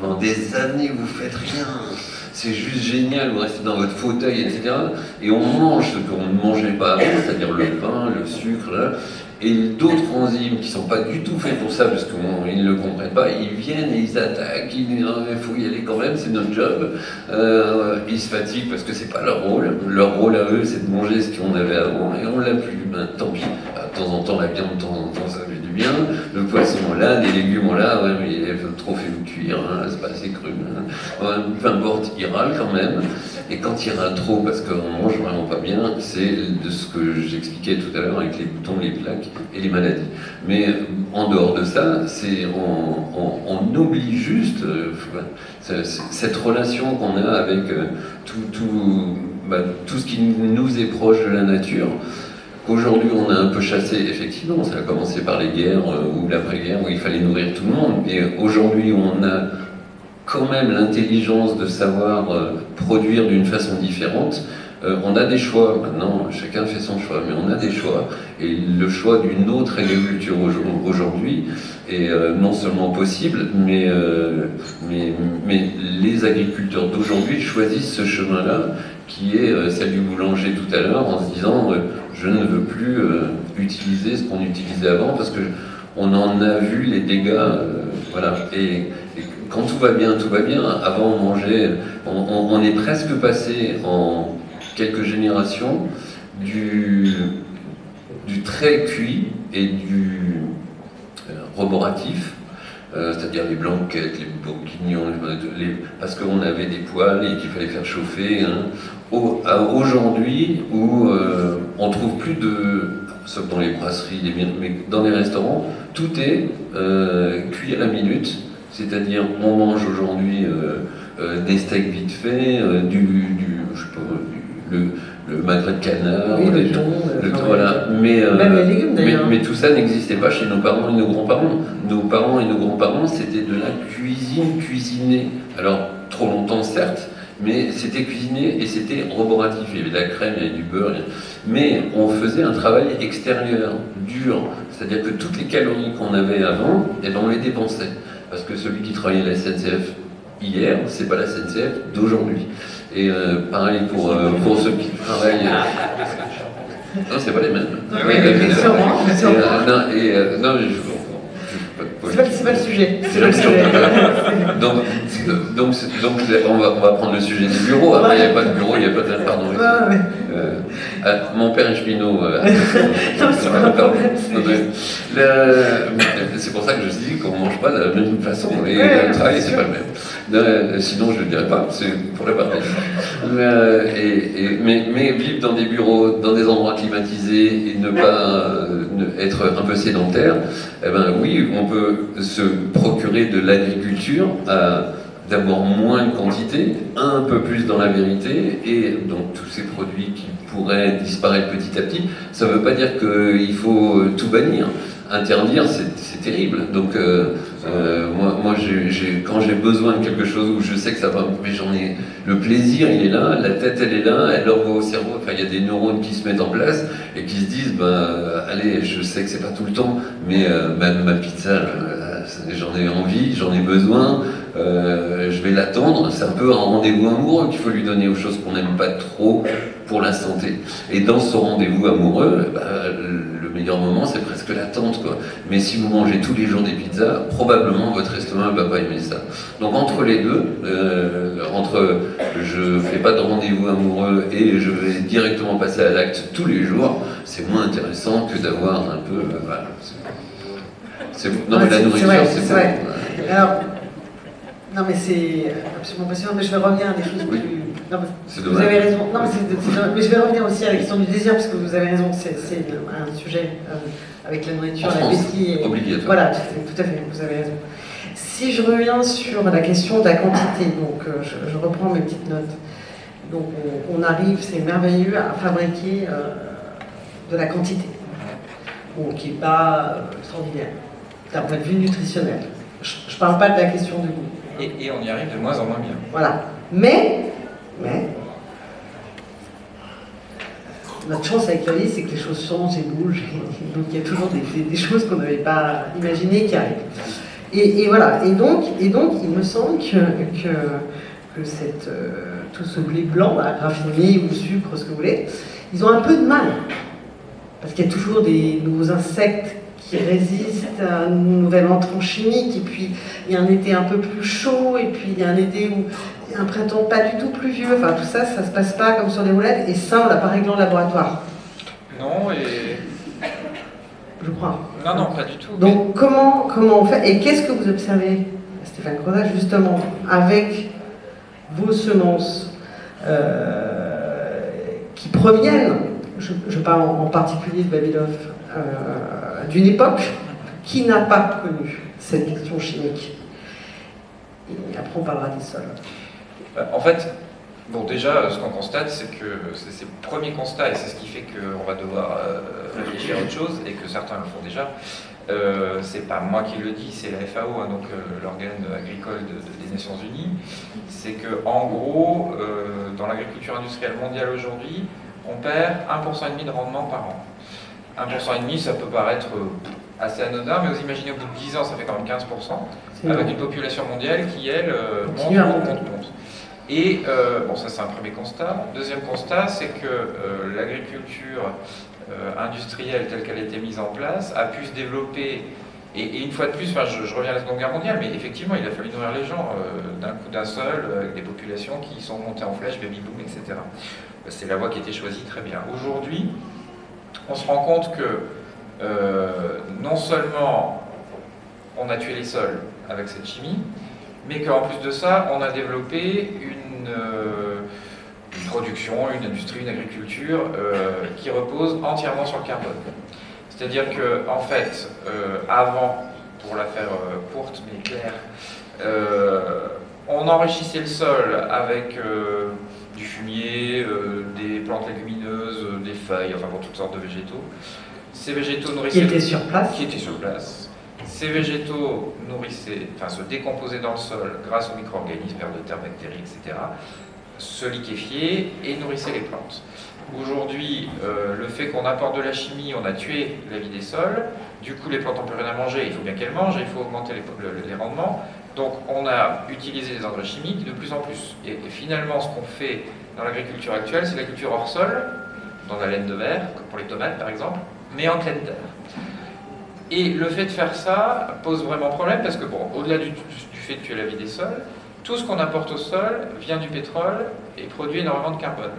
Pendant des années, vous faites rien. C'est juste génial, vous restez dans votre fauteuil, etc. Et on mange ce qu'on ne mangeait pas avant, c'est-à-dire le pain, le sucre, là. Et d'autres enzymes qui sont pas du tout faits pour ça, parce qu'ils ne le comprennent pas, ils viennent et ils attaquent, ils disent il faut y aller quand même, c'est notre job. Euh, ils se fatiguent parce que c'est pas leur rôle. Leur rôle à eux, c'est de manger ce qu'on avait avant, et on l'a plus. Ben, tant pis. De temps en temps, la viande, de temps en temps, ça fait du bien. Le poisson, on l'a, les légumes, l'a. Ouais, mais il faut trop fait cuire, hein, c'est pas assez cru. hein. Ouais, peu importe, il râle quand même. Et quand il râle trop, parce qu'on mange vraiment pas bien, c'est de ce que j'expliquais tout à l'heure avec les boutons, les plaques et les maladies. Mais euh, en dehors de ça, c'est on, oublie juste euh, cette relation qu'on a avec euh, tout, tout, bah, tout ce qui nous est proche de la nature. Aujourd'hui, on a un peu chassé, effectivement, ça a commencé par les guerres ou l'après-guerre où il fallait nourrir tout le monde. Mais aujourd'hui, on a quand même l'intelligence de savoir euh, produire d'une façon différente. Euh, on a des choix, maintenant chacun fait son choix, mais on a des choix. Et le choix d'une autre agriculture au- aujourd'hui est euh, non seulement possible, mais, mais, les agriculteurs d'aujourd'hui choisissent ce chemin-là, qui est celle du boulanger tout à l'heure, en se disant je ne veux plus utiliser ce qu'on utilisait avant, parce que on en a vu les dégâts. voilà. Quand tout va bien, tout va bien. Avant, on mangeait, on, est presque passé en quelques générations du, très cuit et du euh, roboratif, euh, c'est-à-dire les blanquettes, les bourguignons, parce qu'on avait des poêles et qu'il fallait faire chauffer. hein. Aujourd'hui, où euh, on trouve plus de, sauf dans les brasseries, mais dans les restaurants, tout est euh, cuit à la minute. C'est-à-dire, on mange aujourd'hui euh, euh, des steaks vite faits, euh, du, du, je sais pas, du- le, le magret de canard, Oui, le thon. le- voilà. Mais, Même les légumes mais, d'ailleurs. mais tout ça n'existait pas chez nos parents et nos grands-parents. Nos parents et nos grands-parents, c'était de la cuisine cuisinée. Alors, trop longtemps, certes, mais c'était cuisiné et c'était roboratif. Il y avait de la crème, il y avait du beurre. Mais on faisait un travail extérieur, dur. C'est-à-dire que toutes les calories qu'on avait avant, eh ben, on les dépensait. Parce que celui qui travaillait à la SNCF hier, c'est pas la SNCF d'aujourd'hui. Et euh, pareil pour, euh, pour ceux qui travaillent. Non, c'est pas les mêmes. Oui, mais- mais sûrement, mais euh, non, et, euh, non, je, je- C'est pas, c'est pas le sujet. C'est le sujet. donc, donc, on, va, on va prendre le sujet des bureaux. Après, il n'y a pas de bureau, il n'y a pas de. Pardon. Euh, ah, mon père est cheminot. euh, c'est pour ça que je dis qu'on ne mange pas de la même façon et Ouais, le travail, c'est pas le même. Euh, Sinon, je ne le dirais pas, c'est pour la partager. Euh, et- et- mais, mais vivre dans des bureaux, dans des endroits climatisés et ne pas ne- être un peu sédentaire, eh ben oui, on peut se procurer de l'agriculture à d'abord moins de quantité, un peu plus dans la vérité, et donc tous ces produits qui pourraient disparaître petit à petit, ça ne veut pas dire qu'il faut tout bannir. Interdire, c'est terrible. Donc, euh, euh, moi, quand j'ai besoin de quelque chose où je sais que ça va, mais j'en ai le plaisir, il est là, la tête, elle est là, elle envoie au cerveau. Enfin, il y a des neurones qui se mettent en place et qui se disent, ben, allez, je sais que c'est pas tout le temps, mais euh, ma, pizza, j'en ai envie, j'en ai besoin, euh, je vais l'attendre. C'est un peu un rendez-vous amoureux qu'il faut lui donner aux choses qu'on n'aime pas trop pour la santé. Et dans ce rendez-vous amoureux, bah, le meilleur moment, c'est presque l'attente. Quoi. Mais si vous mangez tous les jours des pizzas, probablement votre estomac ne va pas aimer ça. Donc entre les deux, euh, entre je fais pas de rendez-vous amoureux et je vais directement passer à l'acte tous les jours, c'est moins intéressant que d'avoir un peu... euh, voilà, c'est- c'est- non mais la nourriture, c'est vrai, c'est c'est bon. vrai. Alors, non mais c'est absolument passionnant, mais je vais revenir à des choses Oui. plus... Non, mais vous avez raison, non mais, mais je vais revenir aussi à la question du désir, parce que vous avez raison, c'est un sujet euh, avec la nourriture, En la appétit et- obligatoire. Voilà, tout, à- fait, vous avez raison. Si je reviens sur la question de la quantité, donc euh, je, je reprends mes petites notes. Donc on, on arrive, c'est merveilleux, à fabriquer euh, de la quantité, bon, qui n'est pas euh, extraordinaire, d'un point de vue nutritionnel. Je ne parle pas de la question du goût. Et, on y arrive de moins en moins bien. Voilà. Mais, mais, notre chance avec la vie, c'est que les choses changent et bougent. Donc il y a toujours des, choses qu'on n'avait pas imaginées qui arrivent. Et, voilà. Et donc, et donc, il me semble que, que, euh, tout ce blé blanc, là, raffiné ou sucre, ce que vous voulez, ils ont un peu de mal. Parce qu'il y a toujours des nouveaux insectes qui résistent à une nouvelle entrant chimique, et puis il y a un été un peu plus chaud, et puis il y a un été où il y a un printemps pas du tout pluvieux. Enfin, tout ça, ça se passe pas comme sur des roulettes, et ça, on l'a pas réglé en laboratoire, Non, et. je crois. Non, non, pas du tout. Donc, comment, comment on fait Et qu'est-ce que vous observez, Stéphane Crozat, justement, avec vos semences euh, qui proviennent, je, je parle en, particulier de Babylov, euh, d'une époque qui n'a pas connu cette question chimique. Et après, on parlera des sols. Euh, En fait, bon, déjà, ce qu'on constate, c'est que c'est ces premiers constats, et c'est ce qui fait qu'on va devoir euh, réfléchir à autre chose, et que certains le font déjà. Euh, c'est pas moi qui le dis, c'est la FAO, hein, donc euh, l'organe agricole de- de- des Nations Unies. C'est que, en gros, dans l'agriculture industrielle mondiale aujourd'hui, on perd 1,5% de rendement par an. 1,5%, ça peut paraître euh, assez anodin, mais vous imaginez au bout de 10 ans, ça fait quand même 15% C'est avec une population mondiale qui, elle, euh, monte, monte, monte, monte. Et, euh, bon, ça c'est un premier constat. Deuxième constat, c'est que euh, l'agriculture euh, industrielle telle qu'elle a été mise en place a pu se développer. Et, et une fois de plus, enfin, je, je reviens à la Seconde Guerre mondiale, mais effectivement, il a fallu nourrir les gens euh, d'un coup d'un seul, euh, avec des populations qui sont montées en flèche, baby boom, etc. C'est la voie qui a été choisie très bien. Aujourd'hui, on se rend compte que euh, non seulement on a tué les sols avec cette chimie, mais qu'en plus de ça, on a développé une, euh, production, une industrie, une agriculture euh, qui repose entièrement sur le carbone. C'est-à-dire que, en fait, avant, pour la faire courte mais claire, on enrichissait le sol avec du fumier, euh, des plantes légumineuses, euh, des feuilles, enfin bon, toutes sortes de végétaux. Ces végétaux Qui nourrissaient était sur place. qui étaient sur place. Ces végétaux nourrissaient, enfin se décomposaient dans le sol grâce aux micro-organismes, vers de terre, bactéries, etc., se liquéfiaient et nourrissaient les plantes. Aujourd'hui, euh, le fait qu'on apporte de la chimie, on a tué la vie des sols, du coup les plantes n'ont plus rien à manger, il faut bien qu'elles mangent, et il faut augmenter les, le- les rendements. Donc on a utilisé des engrais chimiques de plus en plus. Et, finalement, ce qu'on fait dans l'agriculture actuelle, c'est la culture hors sol, dans la laine de verre, comme pour les tomates par exemple, mais en pleine terre. Et le fait de faire ça pose vraiment problème parce que, au-delà du, fait de tuer la vie des sols, tout ce qu'on apporte au sol vient du pétrole et produit énormément de carbone.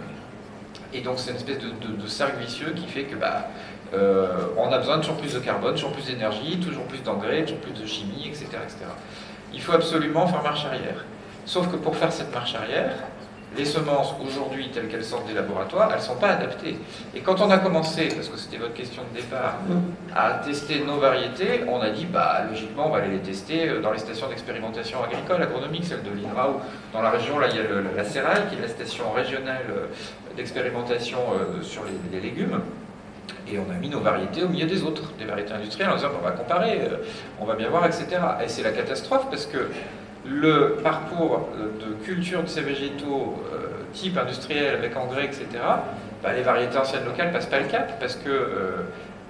Et donc c'est une espèce de cercle vicieux qui fait que bah, euh, on a besoin de toujours plus de carbone, toujours plus d'énergie, toujours plus d'engrais, toujours plus de chimie, etc., etc. Il faut absolument faire marche arrière. Sauf que pour faire cette marche arrière, les semences aujourd'hui telles qu'elles sortent des laboratoires, elles ne sont pas adaptées. Et quand on a commencé, parce que c'était votre question de départ, à tester nos variétés, on a dit, bah, logiquement, on va aller les tester euh, dans les stations d'expérimentation agricole, agronomique, celle de l'INRA, dans la région, là, il y a la CERAL, qui est la station régionale euh, d'expérimentation euh, sur les légumes. Et on a mis nos variétés au milieu des autres, des variétés industrielles, en disant, on va comparer, euh, on va bien voir, etc. Et c'est la catastrophe, parce que le parcours euh, de culture de ces végétaux euh, type industriel avec engrais, etc., bah, les variétés anciennes locales passent pas le cap, parce que...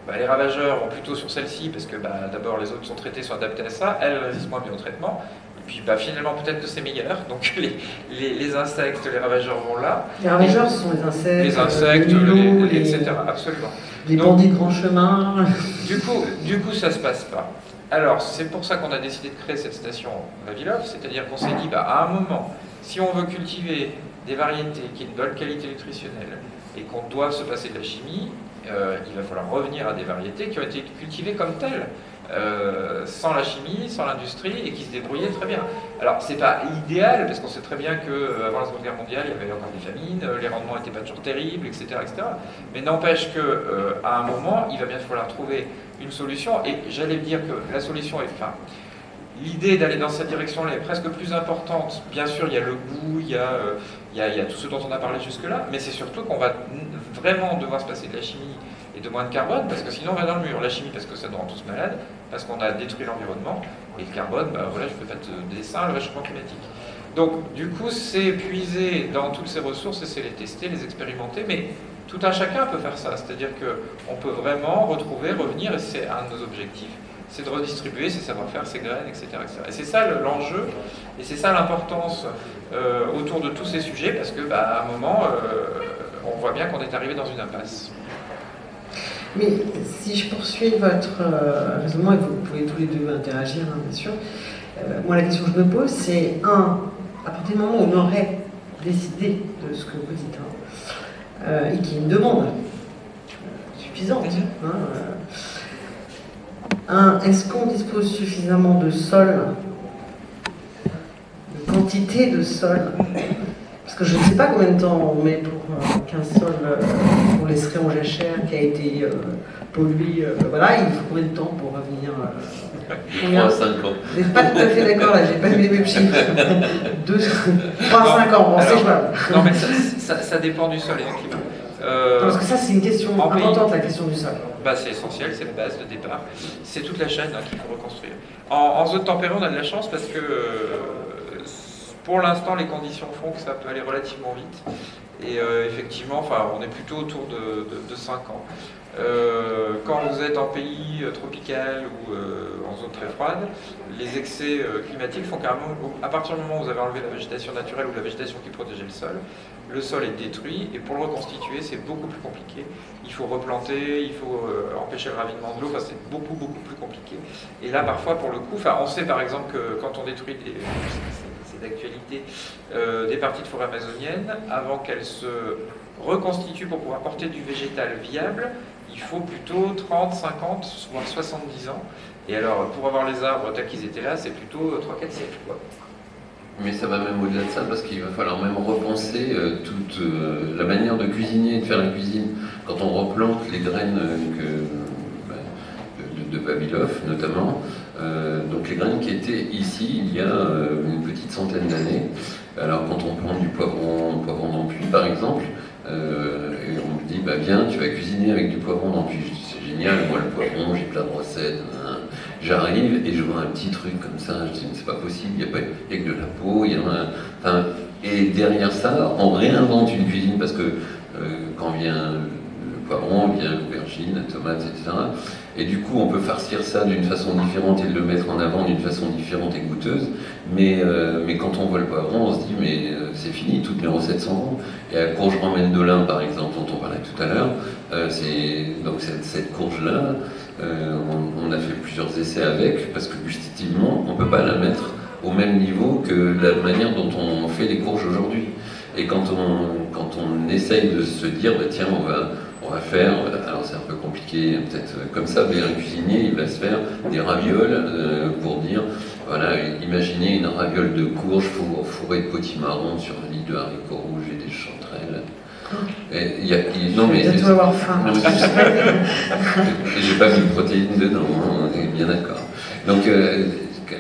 bah, les ravageurs vont plutôt sur celle-ci parce que bah, d'abord les autres sont traités, sont adaptés à ça, elles résistent moins bien au traitement. Puis bah, finalement peut-être que c'est meilleur. Donc les, les, les insectes, les ravageurs vont là. Les ravageurs, ce sont les insectes, Les insectes, les les, etc. Absolument. les Donc- bandits de grand chemin. Du coup, du coup, ça se passe pas. Alors, c'est pour ça qu'on a décidé de créer cette station Vavilov, c'est-à-dire qu'on s'est dit, bah, à un moment, si on veut cultiver des variétés qui aient une bonne qualité nutritionnelle et qu'on doit se passer de la chimie, euh, il va falloir revenir à des variétés qui ont été cultivées comme telles, euh, sans la chimie, sans l'industrie, et qui se débrouillaient très bien. Alors, c'est pas idéal, parce qu'on sait très bien qu'avant la Seconde Guerre mondiale, il y avait encore des famines, euh, les rendements n'étaient pas toujours terribles, etc. etc. Mais n'empêche que euh, un moment, il va bien falloir trouver une solution. Et j'allais dire que la solution est. Enfin, l'idée d'aller dans cette direction-là est presque plus importante. Bien sûr, il y a le goût, il y a, euh, il y a, tout ce dont on a parlé jusque-là, mais c'est surtout qu'on va vraiment devoir se passer de la chimie et de moins de carbone, parce que sinon on va dans le mur. La chimie, parce que ça nous rend tous malades, parce qu'on a détruit l'environnement, et le carbone, bah, voilà, je peux faire de dessin, le réchauffement climatique. Donc, du coup, c'est puiser dans toutes ces ressources et c'est les tester, les expérimenter, mais tout un chacun peut faire ça. C'est-à-dire qu'on peut vraiment retrouver, revenir, et c'est un de nos objectifs, c'est de redistribuer ses savoir-faire, ses graines, etc. etc. Et c'est ça le- l'enjeu, et c'est ça l'importance euh, autour de tous ces sujets, parce que bah, à un moment, euh, on voit bien qu'on est arrivé dans une impasse. Mais si je poursuis votre euh, raisonnement, et vous pouvez tous les deux interagir, hein, bien sûr, moi la question que je me pose, c'est un, à partir du moment où on aurait décidé de ce que vous dites, hein, et qu'il y ait une demande suffisante, hein, un, est-ce qu'on dispose suffisamment de sol, de quantité de sol? Parce que je ne sais pas combien de temps on met pour euh, qu'un sol euh, qu'on laisserait en jachère, qui a été euh, pollué, euh, voilà, il faut combien de temps pour revenir euh, combien 3 5 ans. Vous n'êtes pas tout à fait d'accord là, j'ai pas vu les mêmes chiffres. 2, 3, 5 ans, bon, c'est jouable. Non, mais ça, ça- ça dépend du sol et du climat. Euh, Non, parce que ça, c'est une question importante, la question du sol. Bah, c'est essentiel, c'est la base de départ. C'est toute la chaîne hein, qu'il faut reconstruire. En, en zone tempérée, on a de la chance parce que euh, pour l'instant, les conditions font que ça peut aller relativement vite. Et euh, effectivement, enfin, on est plutôt autour de, de, 5 ans. Euh, quand vous êtes en pays euh, tropical ou euh, en zone très froide, les excès climatiques font qu'à à partir du moment où vous avez enlevé la végétation naturelle ou la végétation qui protégeait le sol, le sol est détruit et pour le reconstituer, c'est beaucoup plus compliqué. Il faut replanter, il faut euh, empêcher le ravinement de l'eau, enfin, c'est beaucoup, beaucoup plus compliqué. Et là, parfois, pour le coup, on sait par exemple que quand on détruit des, c'est- d'actualité, euh, des parties de forêt amazonienne, avant qu'elles se reconstituent pour pouvoir porter du végétal viable, il faut plutôt 30, 50, voire 70 ans. Et alors, pour avoir les arbres tels qu'ils étaient là, c'est plutôt 3-4 siècles. Mais ça va même au-delà de ça parce qu'il va falloir même repenser euh, toute euh, la manière de cuisiner, de faire la cuisine. Quand on replante les graines euh, bah, de, Vavilov notamment, donc les graines qui étaient ici il y a une petite centaine d'années. Alors quand on plante du poivron, poivron d'ampuis par exemple, et on me dit bah viens tu vas cuisiner avec du poivron dis, C'est génial, moi le poivron j'ai plein de recettes. J'arrive et je vois un petit truc comme ça, je dis mais c'est pas possible, il n'y a, a que de la peau, il y a un- enfin, et derrière ça, on réinvente une cuisine parce que euh, quand vient le poivron, vient l'aubergine, la tomate, etc. Et du coup, on peut farcir ça d'une façon différente et le mettre en avant d'une façon différente et goûteuse. Mais, euh, mais quand on voit le poivron, on se dit mais euh, c'est fini, toutes mes recettes s'en vont. Et la courge romaine de lin, par exemple, dont on parlait tout à l'heure, euh, c'est donc cette, courge-là, on, on a fait plusieurs essais avec parce que gustativement, on ne peut pas la mettre au même niveau que la manière dont on fait les courges aujourd'hui. Et quand on, quand essaye de se dire, bah, tiens, on va, on va faire, euh, alors c'est un peu compliqué, peut-être euh, comme ça, mais un cuisinier, il va se faire des ravioles euh, pour dire, voilà, imaginez une raviole de courge four- fourrée de potimarron sur un lit de haricots rouges et y a, il- non, mais bientôt avoir faim. J'ai pas mis de protéines dedans, hein, on est bien d'accord. Donc, euh,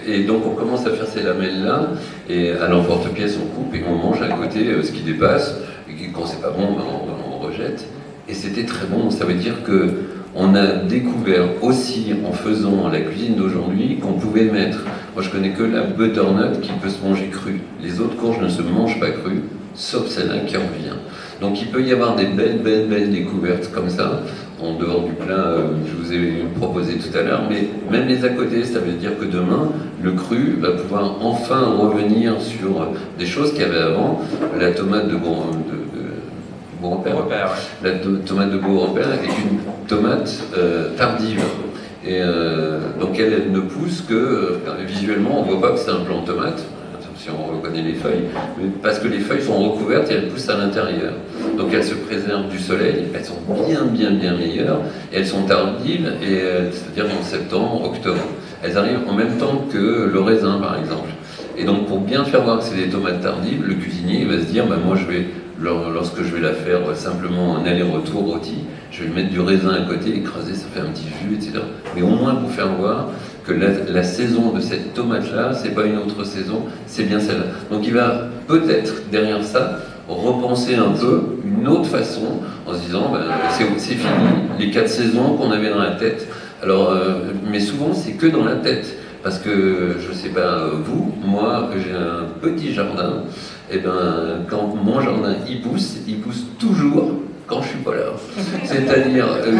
et donc on commence à faire ces lamelles-là, et à l'emporte-pièce on coupe et on mange à côté euh, ce qui dépasse, et quand c'est pas bon, ben, on, on rejette. Et c'était très bon, ça veut dire que on a découvert aussi en faisant la cuisine d'aujourd'hui qu'on pouvait mettre, moi je connais que la butternut qui peut se manger crue. Les autres courges ne se mangent pas crues, sauf celle-là qui en vient. Donc il peut y avoir des belles, belles, belles découvertes comme ça. en dehors du plat euh, que je vous ai proposé tout à l'heure, mais même les à côté, ça veut dire que demain, le cru va pouvoir enfin revenir sur des choses qu'il y avait avant, la tomate de, Bourg- de, de Bourg-en-Père. Repère, ouais. La to- tomate de Bourg-en-Père est une tomate euh, tardive. Et euh, donc elle, elle ne pousse que euh, visuellement, on ne voit pas que c'est un plant de tomate, on reconnaît les feuilles, parce que les feuilles sont recouvertes et elles poussent à l'intérieur. Donc elles se préservent du soleil, elles sont bien bien bien meilleures, elles sont tardives, euh, c'est-à-dire en septembre, octobre. Elles arrivent en même temps que le raisin par exemple. Et donc pour bien faire voir que c'est des tomates tardives, le cuisinier va se dire, bah, moi je vais, lor- lorsque je vais la faire euh, simplement en aller-retour rôti, je vais mettre du raisin à côté, écraser, ça fait un petit jus, etc. Mais au moins pour faire voir que la, saison de cette tomate-là, c'est pas une autre saison, c'est bien celle-là. Donc il va peut-être derrière ça repenser un peu une autre façon en se disant ben, c'est fini, les quatre saisons qu'on avait dans la tête. Alors, euh, mais souvent c'est que dans la tête. Parce que je sais pas vous, moi j'ai un petit jardin, et ben quand mon jardin il pousse, il pousse toujours quand je suis pas là. C'est-à-dire euh,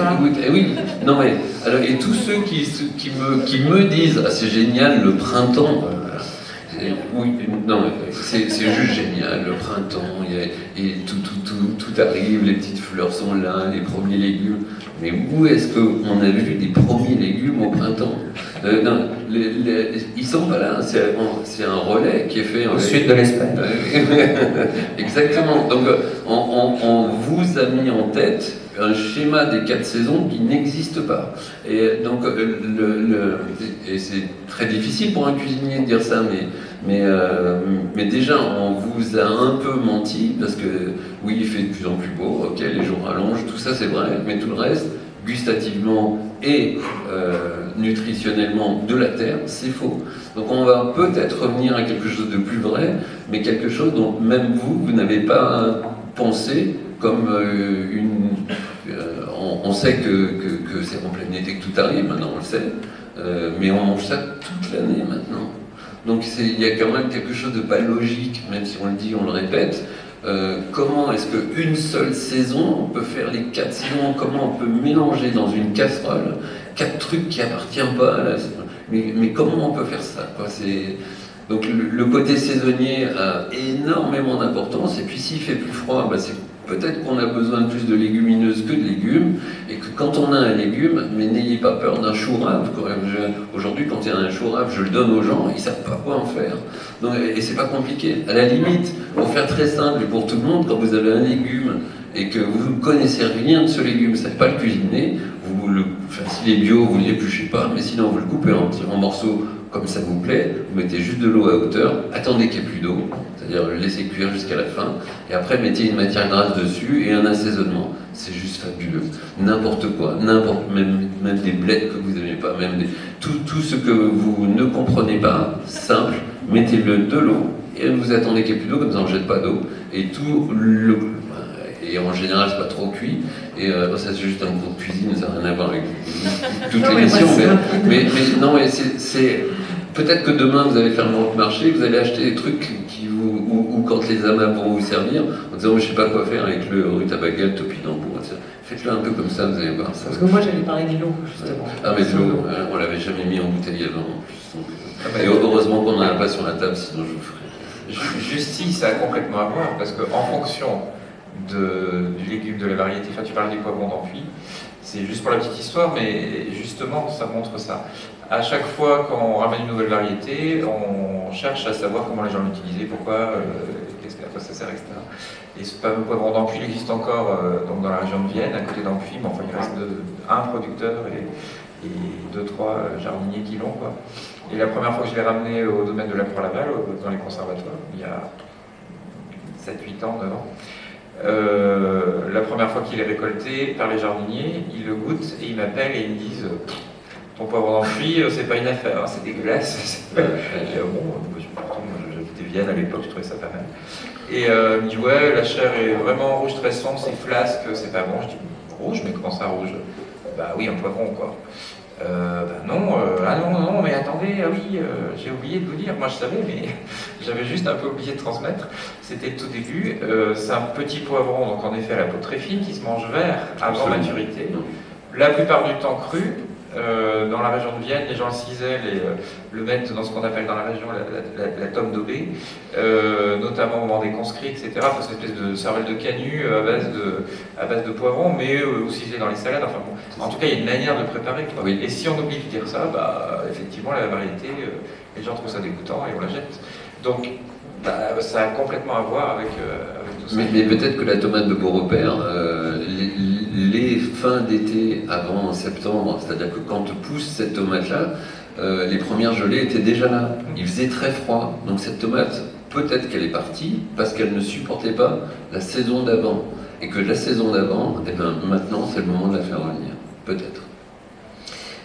Ah oui, eh oui, non mais alors, et tous ceux qui, qui me qui me disent ah, c'est génial le printemps. C'est- oui, non, c'est juste génial, le printemps, il y a- et tout, tout, tout, tout arrive, les petites fleurs sont là, les premiers légumes. Mais où est-ce qu'on a vu les premiers légumes au printemps? Euh, non, les, les- Ils sont pas là, c'est un- relais qui est fait Au sud de l'Espagne. Exactement. Donc, on, on- on vous a mis en tête un schéma des quatre saisons qui n'existe pas. Et donc, le, le- et c'est très difficile pour un cuisinier de dire ça, mais, mais, euh, mais déjà, on vous a un peu menti, parce que oui, il fait de plus en plus beau, ok, les jours rallongent, tout ça c'est vrai, mais tout le reste, gustativement et euh, nutritionnellement de la terre, c'est faux. Donc on va peut-être revenir à quelque chose de plus vrai, mais quelque chose dont même vous, vous n'avez pas pensé comme euh, une... on, sait que, que- que c'est en plein été que tout arrive, maintenant on le sait, mais on mange ça toute l'année maintenant. Donc il y a quand même quelque chose de pas logique, même si on le dit, on le répète. Euh, comment est-ce qu'une seule saison, on peut faire les quatre saisons? Comment on peut mélanger dans une casserole quatre trucs qui appartiennent pas à la mais, mais comment on peut faire ça Donc le, le côté saisonnier a énormément d'importance. Et puis s'il fait plus froid, bah, c'est peut-être qu'on a besoin de plus de légumineuses que de légumes. Et que quand on a un légume, mais n'ayez pas peur d'un chou rave. Aujourd'hui, quand il y a un chou rave, je le donne aux gens, ils savent pas quoi en faire. Donc, et c'est pas compliqué. À la limite, pour faire très simple et pour tout le monde, quand vous avez un légume et que vous ne connaissez rien de ce légume, vous ne savez pas le cuisiner, vous le, est bio, vous ne l'épluchez pas, mais sinon vous le coupez en, en morceaux comme ça vous plaît, vous mettez juste de l'eau à hauteur, attendez qu'il n'y ait plus d'eau, c'est-à-dire le laissez cuire jusqu'à la fin, et après mettez une matière grasse dessus et un assaisonnement. C'est juste fabuleux. N'importe quoi, n'importe même, même des blettes que vous n'aimez pas, même des, tout, tout ce que vous ne comprenez pas, simple, mettez-le de l'eau et vous attendez qu'il n'y ait plus d'eau, comme ça on ne jette pas d'eau, et tout le et en général c'est pas trop cuit et euh, ça c'est juste un cours de cuisine ça n'a rien à voir avec toute Non, mais l'émission mais, mais, mais non mais c'est peut-être que demain vous allez faire votre marché vous allez acheter des trucs qui vous ou, ou quand les amas pourront vous servir en disant je sais pas quoi faire avec le rue tabagal topinambour etc. faites-le un peu comme ça vous allez voir ça Parce que moi, j'allais parler de l'eau, justement. ah mais de l'eau hein, on l'avait jamais mis en bouteille avant en plus donc, Ah, et bah, heureusement qu'on n'en a pas sur la table sinon je vous ferai Ju- Justice, ça a complètement à voir, parce qu'en fonction de, du légume, de la variété, enfin tu parles des poivrons d'empuis, c'est juste pour la petite histoire, mais justement ça montre ça. À chaque fois qu'on ramène une nouvelle variété, on cherche à savoir comment les gens l'utilisaient, pourquoi, euh, qu'est-ce que- à quoi ça sert, etc. Et ce fameux poivron il existe encore euh, donc dans la région de Vienne, à côté d'Empuis, mais enfin il reste un producteur et, deux, trois euh, jardiniers qui l'ont. Et la première fois que je l'ai ramené au domaine de la Croix-Laval, dans les conservatoires, il y a 7-8 ans, 9 ans, la première fois qu'il est récolté par les jardiniers, ils le goûtent et ils m'appellent et ils me disent Ton poivron d'enfui, c'est pas une affaire, hein, c'est dégueulasse. Ah bon, j'habitais Vienne à l'époque, je trouvais ça pas mal. Et euh, il me dit Ouais, la chair est vraiment rouge très sombre, c'est flasque, c'est pas bon. Je dis Rouge, mais comment ça rouge? Bah oui, un poivron quoi. Euh, ben non, euh, ah non, non, mais attendez, ah oui, euh, j'ai oublié de vous dire, moi je savais, mais j'avais juste un peu oublié de transmettre. C'était le tout début. C'est un petit poivron, donc en effet à la peau très fine, qui se mange vert avant Absolument. maturité. La plupart du temps cru. Euh, dans la région de Vienne, les gens le cisèlent et euh, le mettent dans ce qu'on appelle dans la région la, la, la, la tome d'aubé, euh, notamment au moment des conscrits, etc. Enfin, c'est une espèce de cervelle de canut euh, à base de, à base de poivron, mais euh, aussi dans les salades. Enfin bon, en tout cas, il y a une manière de préparer. quoi. Et si on oublie de dire ça, bah, effectivement, la variété, euh, les gens trouvent ça dégoûtant et on la jette. Donc, bah, ça a complètement à voir avec, euh, avec tout ça. Mais, mais peut-être que la tomate de Beaurepaire, euh, les, les fins d'été avant septembre, c'est-à-dire que quand pousse cette tomate-là, euh, les premières gelées étaient déjà là. Il faisait très froid. Donc cette tomate, peut-être qu'elle est partie parce qu'elle ne supportait pas la saison d'avant. Et que la saison d'avant, eh ben, maintenant, c'est le moment de la faire revenir. Peut-être.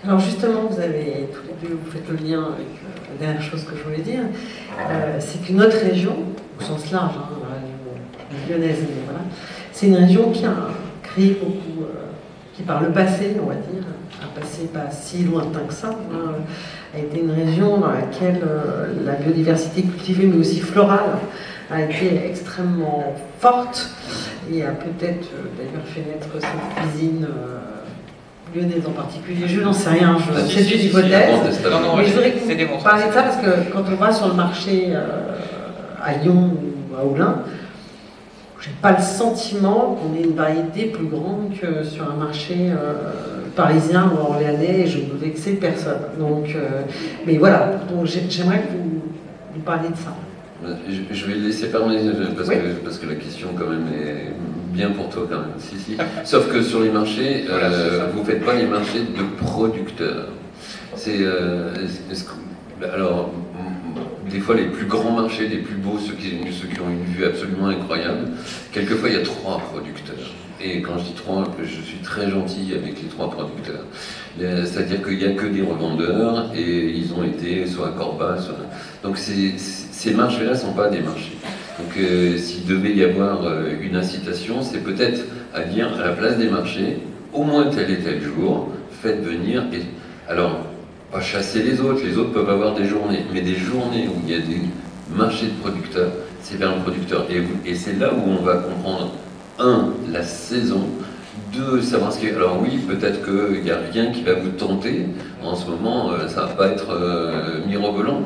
Alors justement, vous avez tous vous faites le lien avec euh, la dernière chose que je voulais dire. Euh, c'est qu'une autre région, au sens large, hein, lyonnaise, voilà, c'est une région qui a beaucoup, euh, qui par le passé, on va dire, un passé pas si lointain que ça, hein, a été une région dans laquelle euh, la biodiversité cultivée, mais aussi florale, a été extrêmement forte et a peut-être euh, d'ailleurs fait naître cette cuisine lyonnaise en particulier. Je n'en sais rien, je- Si, c'est une hypothèse. Mais je c'est- voudrais que vous parliez de ça parce que quand on va sur le marché euh, à Lyon ou à Oulin, j'ai pas le sentiment qu'on ait une variété plus grande que sur un marché euh, parisien ou orléanais et je ne veux vexer personne. Donc, euh, mais voilà, donc j'aimerais que vous, vous parliez de ça. Je, je vais laisser parler parce, Oui. que, parce que la question quand même est bien pour toi quand même. Si, si. Sauf que sur les marchés, Voilà, euh, vous faites pas les marchés de producteurs. C'est euh, alors des fois les plus grands marchés, les plus beaux, ceux qui, ont une vue absolument incroyable. Quelquefois il y a trois producteurs. Et quand je dis trois, je suis très gentil avec les trois producteurs. C'est-à-dire qu'il n'y a que des revendeurs et ils ont été soit à Corba, soit. Donc ces marchés-là ne sont pas des marchés. Donc euh, s'il devait y avoir euh, une incitation, c'est peut-être à dire à la place des marchés, au moins tel et tel jour, faites venir. Alors, pas chasser les autres, les autres peuvent avoir des journées, mais des journées où il y a des marchés de producteurs, c'est vers un producteur. Et, c'est là où on va comprendre, un, la saison, deux, savoir ce qui est. Alors oui, peut-être qu'il n'y a rien qui va vous tenter. En ce moment, euh, ça va pas être euh, mirobolant.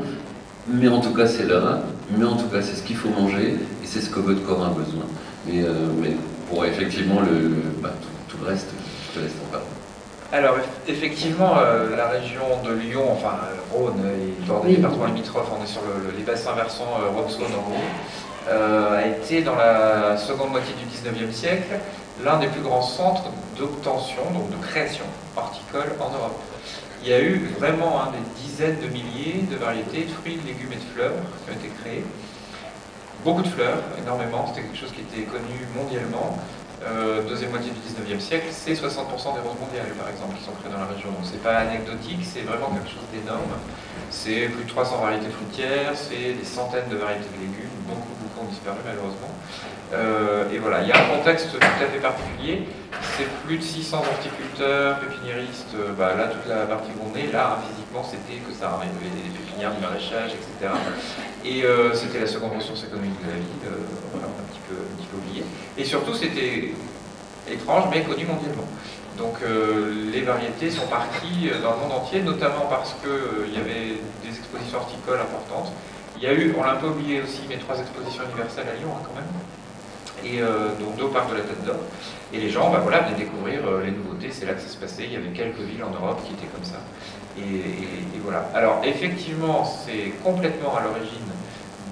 Mais en tout cas, c'est là. Mais en tout cas, c'est ce qu'il faut manger et c'est ce que votre corps a besoin. Mais, euh, mais pour effectivement le, le- bah, tout, tout le reste, je te laisse en parler. Alors, eff- effectivement, euh, la région de Lyon, enfin euh, Rhône et bord des Oui. départements limitrophes, on est sur le- le- les bassins versants euh, Rhône-Saône en gros, euh, a été dans la seconde moitié du 19e siècle l'un des plus grands centres d'obtention, donc de création horticole en Europe. Il y a eu vraiment hein, des dizaines de milliers de variétés de fruits, de légumes et de fleurs qui ont été créées. Beaucoup de fleurs, énormément, c'était quelque chose qui était connu mondialement. Euh, deuxième moitié du 19e siècle, c'est 60% des roses mondiales, par exemple, qui sont créées dans la région. Donc c'est pas anecdotique, c'est vraiment quelque chose d'énorme. C'est plus de 300 variétés fruitières, c'est des centaines de variétés de légumes, beaucoup, beaucoup ont disparu malheureusement. Euh, et voilà, il y a un contexte tout à fait particulier. C'est plus de 600 horticulteurs, pépiniéristes, euh, bah, là toute la partie où on est, là physiquement c'était que ça, hein, avait des pépinières, du maraîchage, etc. Et c'était la seconde ressource économique de la ville, voilà, un petit peu, un petit peu oublié. Et surtout c'était étrange mais connu mondialement. Donc euh, les variétés sont parties euh, dans le monde entier, notamment parce qu'il y avait des expositions horticoles importantes. Il y a eu, on l'a un peu oublié aussi, mais trois expositions universelles à Lyon hein, quand même et euh, donc deux au parc de la Tête d'Or. Et les gens bah, voilà, venaient découvrir euh, les nouveautés, c'est là que ça se passait. Il y avait quelques villes en Europe qui étaient comme ça. Et, voilà. Alors effectivement, c'est complètement à l'origine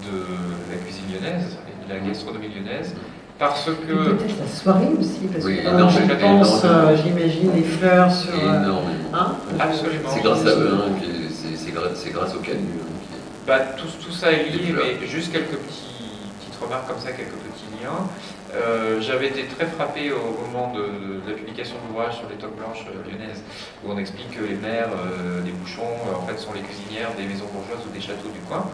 de la cuisine lyonnaise, de la gastronomie lyonnaise, parce Et que... Peut-être la soirée aussi, parce Oui, que je pense, euh, j'imagine, les fleurs sur. euh, Énormément. hein, Absolument. C'est grâce à eux, hein, c'est- grâce, au canu. hein, qui- Bah, tout, tout ça est lié, mais juste quelques petits, petites remarques comme ça, quelques petits liens. Euh, J'avais été très frappé au moment de, de la publication de l'ouvrage sur les toques blanches lyonnaises, où on explique que les mères euh, des bouchons, euh, en fait, sont les cuisinières des maisons bourgeoises ou des châteaux du coin.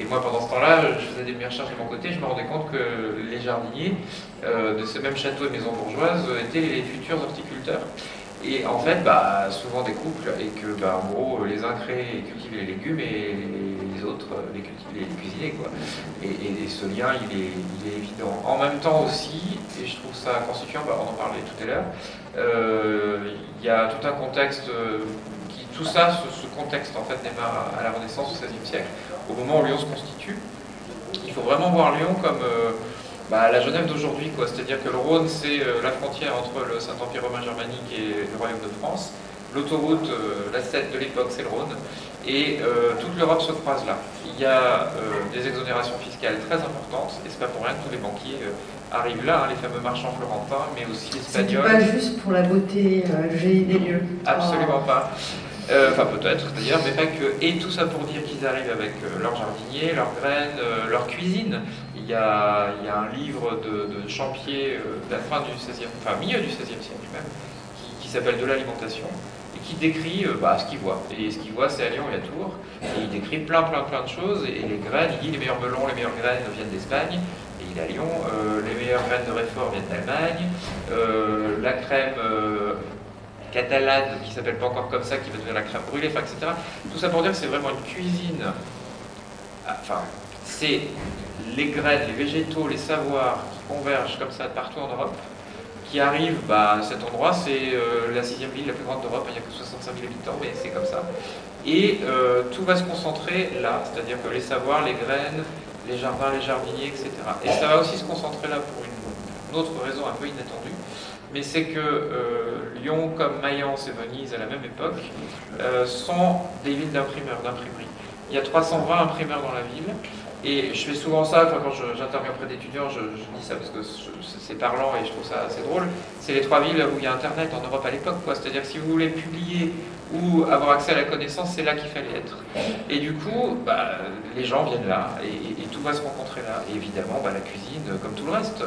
Et moi, pendant ce temps-là, je faisais des recherches de mon côté, je me rendais compte que les jardiniers euh, de ces mêmes châteaux et maisons bourgeoises euh, étaient les futurs horticulteurs. Et en fait, bah, souvent des couples, et que bah, en gros, les uns créent et cultivent les légumes et les autres les, cultivent, cuisiner. Quoi. Et, ce lien, il est, évident. En même temps aussi, et je trouve ça constituant, bah, on en parlait tout à l'heure, euh, il y a tout un contexte qui, tout ça, ce, contexte en fait démarre à la Renaissance au XVIe siècle, au moment où Lyon se constitue. Il faut vraiment voir Lyon comme euh, bah, la Genève d'aujourd'hui. C'est-à-dire que le Rhône, c'est euh, la frontière entre le Saint-Empire romain germanique et le Royaume de France. L'autoroute, la 7 de l'époque, c'est le Rhône. Et toute l'Europe se croise là. Il y a des exonérations fiscales très importantes, et c'est pas pour rien que tous les banquiers arrivent là, hein, les fameux marchands florentins, mais aussi espagnols. C'est pas juste pour la beauté euh, des lieux. Absolument pas. Euh, enfin peut-être d'ailleurs, mais pas que. Et tout ça pour dire qu'ils arrivent avec euh, leurs jardiniers, leurs graines, leur cuisine. Il y, a, il un livre de, Champier de la fin du 16e, enfin milieu du 16e siècle même, qui, s'appelle De l'alimentation et qui décrit bah, ce qu'il voit. Et ce qu'il voit, c'est à Lyon et à Tours. Et il décrit plein, plein, plein de choses. Et les graines, il dit les meilleurs melons, les meilleures graines viennent d'Espagne à Lyon. Euh, les meilleures graines de réfort viennent d'Allemagne. Euh, la crème euh, catalane, qui s'appelle pas encore comme ça, qui va devenir la crème brûlée, etc. Tout ça pour dire que c'est vraiment une cuisine. Enfin, c'est les graines, les végétaux, les savoirs qui convergent comme ça partout en Europe, qui arrivent bah, à cet endroit. C'est la sixième ville la plus grande d'Europe, il n'y a que 65 000 habitants, mais c'est comme ça. Et tout va se concentrer là, c'est-à-dire que les savoirs, les graines, les jardins, les jardiniers, etc. Et ça va aussi se concentrer là pour une, autre raison un peu inattendue, mais c'est que euh, Lyon, comme Mayence et Venise à la même époque, euh, sont des villes d'imprimeurs, d'imprimerie. Il y a 320 imprimeurs dans la ville, et je fais souvent ça, quand j'interviens auprès d'étudiants, je, dis ça parce que c'est parlant et je trouve ça assez drôle. C'est les trois villes où il y a Internet en Europe à l'époque. C'est-à-dire si vous voulez publier ou avoir accès à la connaissance, c'est là qu'il fallait être. Et du coup, bah, les gens viennent là et, tout va se rencontrer là. Et évidemment, bah, la cuisine, comme tout le reste,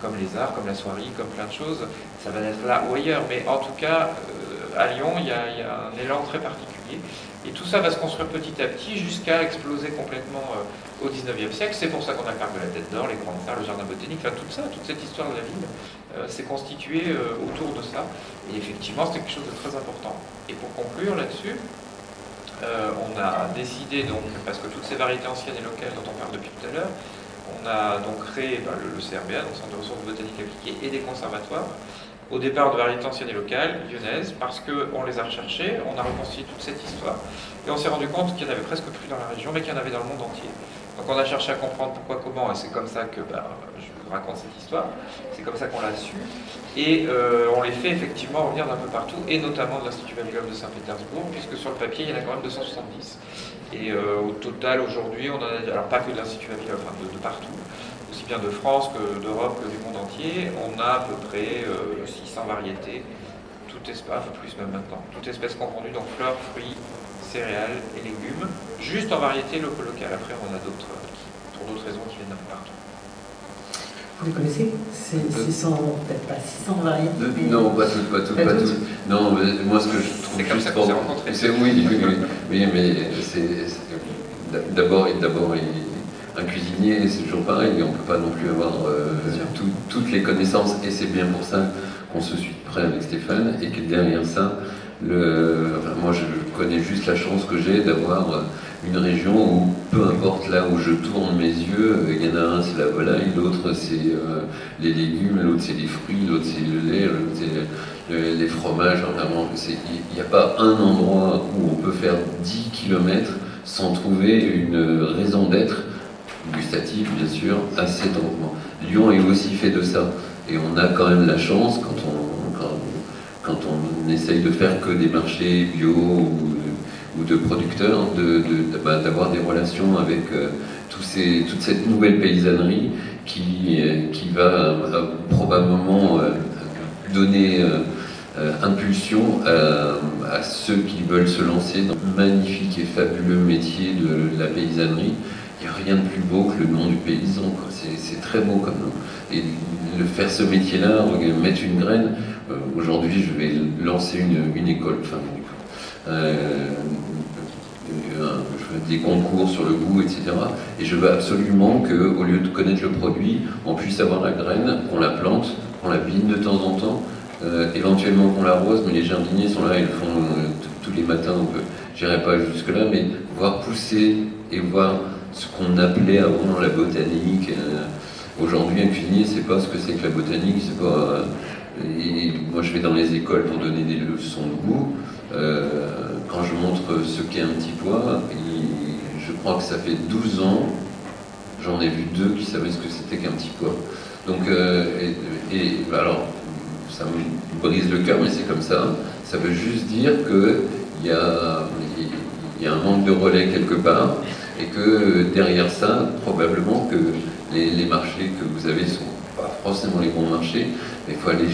comme les arts, comme la soirée, comme plein de choses, ça va être là ou ailleurs. Mais en tout cas, euh, à Lyon, il y, a, un élan très particulier. Et tout ça va se construire petit à petit jusqu'à exploser complètement euh, au 19e siècle. C'est pour ça qu'on a parc de la Tête d'Or, les grandes terres, le jardin botanique, enfin tout ça, toute cette histoire de la ville euh, s'est constituée autour de ça. Et effectivement, c'était quelque chose de très important. Et pour conclure là-dessus, on a décidé donc, parce que toutes ces variétés anciennes et locales dont on parle depuis tout à l'heure, on a donc créé ben, le, CRBA, donc Centre de ressources botaniques appliquées, et des conservatoires au départ de variétés anciennes et locales, lyonnaises, parce qu'on les a recherchées, on a reconstitué toute cette histoire, et on s'est rendu compte qu'il n'y en avait presque plus dans la région, mais qu'il y en avait dans le monde entier. Donc on a cherché à comprendre pourquoi, comment, et c'est comme ça que bah, je vous raconte cette histoire, c'est comme ça qu'on l'a su, et euh, on les fait effectivement revenir d'un peu partout, et notamment de l'Institut Vavilov de Saint-Pétersbourg, puisque sur le papier, il y en a quand même 270. Et euh, au total, aujourd'hui, on en a, alors pas que de l'Institut Vavilov, enfin de partout, aussi bien de France que d'Europe que du monde entier, on a à peu près 600 euh, variétés, toute enfin plus même maintenant, toute espèce confondue, donc fleurs, fruits, céréales et légumes, juste en variété locale. Après, on a d'autres, pour d'autres raisons, qui viennent d'un peu partout. Vous les connaissez? C'est 600, peut-être pas 600 variétés Non, pas toutes, pas toutes, pas, toutes. Non, mais moi ce que je trouve. C'est comme ça qu'on s'est rencontrés. C'est oui, oui, oui, mais c'est d'abord, d'abord, un cuisinier, c'est toujours pareil, on ne peut pas non plus avoir euh, toutes les connaissances, et c'est bien pour ça qu'on se suit près avec Stéphane, et que derrière ça, le, moi je connais juste la chance que j'ai d'avoir euh, une région où, peu importe là où je tourne mes yeux, euh, il y en a un c'est la volaille, l'autre c'est les légumes, l'autre c'est les fruits, l'autre c'est le lait, l'autre c'est les fromages, il n'y a pas un endroit où on peut faire 10 km sans trouver une raison d'être gustatif, bien sûr, cet endroit. Lyon est aussi fait de ça. Et on a quand même la chance, quand on, quand, on essaye de faire que des marchés bio ou, de producteurs, bah, d'avoir de, des relations avec euh, toute cette nouvelle paysannerie qui, euh, qui va euh, probablement donner impulsion à, ceux qui veulent se lancer dans le magnifique et fabuleux métier de la paysannerie il n'y a rien de plus beau que le nom du paysan. C'est très beau comme nom. Et faire ce métier-là, mettre une graine, euh, aujourd'hui je vais lancer une, école, enfin euh, des concours sur le goût, etc. Et je veux absolument qu'au lieu de connaître le produit, on puisse avoir la graine, qu'on la plante, qu'on la bine de temps en temps, Euh, éventuellement qu'on l'arrose, mais les jardiniers sont là, ils le font euh, tous les matins, donc euh, j'irai pas jusque-là, mais voir pousser et voir ce qu'on appelait avant la botanique. Aujourd'hui, un cuisinier, c'est pas ce que c'est que la botanique, c'est pas. et moi, je vais dans les écoles pour donner des leçons de goût. quand je montre ce qu'est un petit pois, je crois que ça fait 12 ans, j'en ai vu deux qui savaient ce que c'était qu'un petit pois. Donc, et, alors, ça me brise le cœur, mais c'est comme ça. Ça veut juste dire qu'il y a, un manque de relais quelque part, et que derrière ça, probablement que les, marchés que vous avez sont pas forcément les bons marchés, mais il faut aller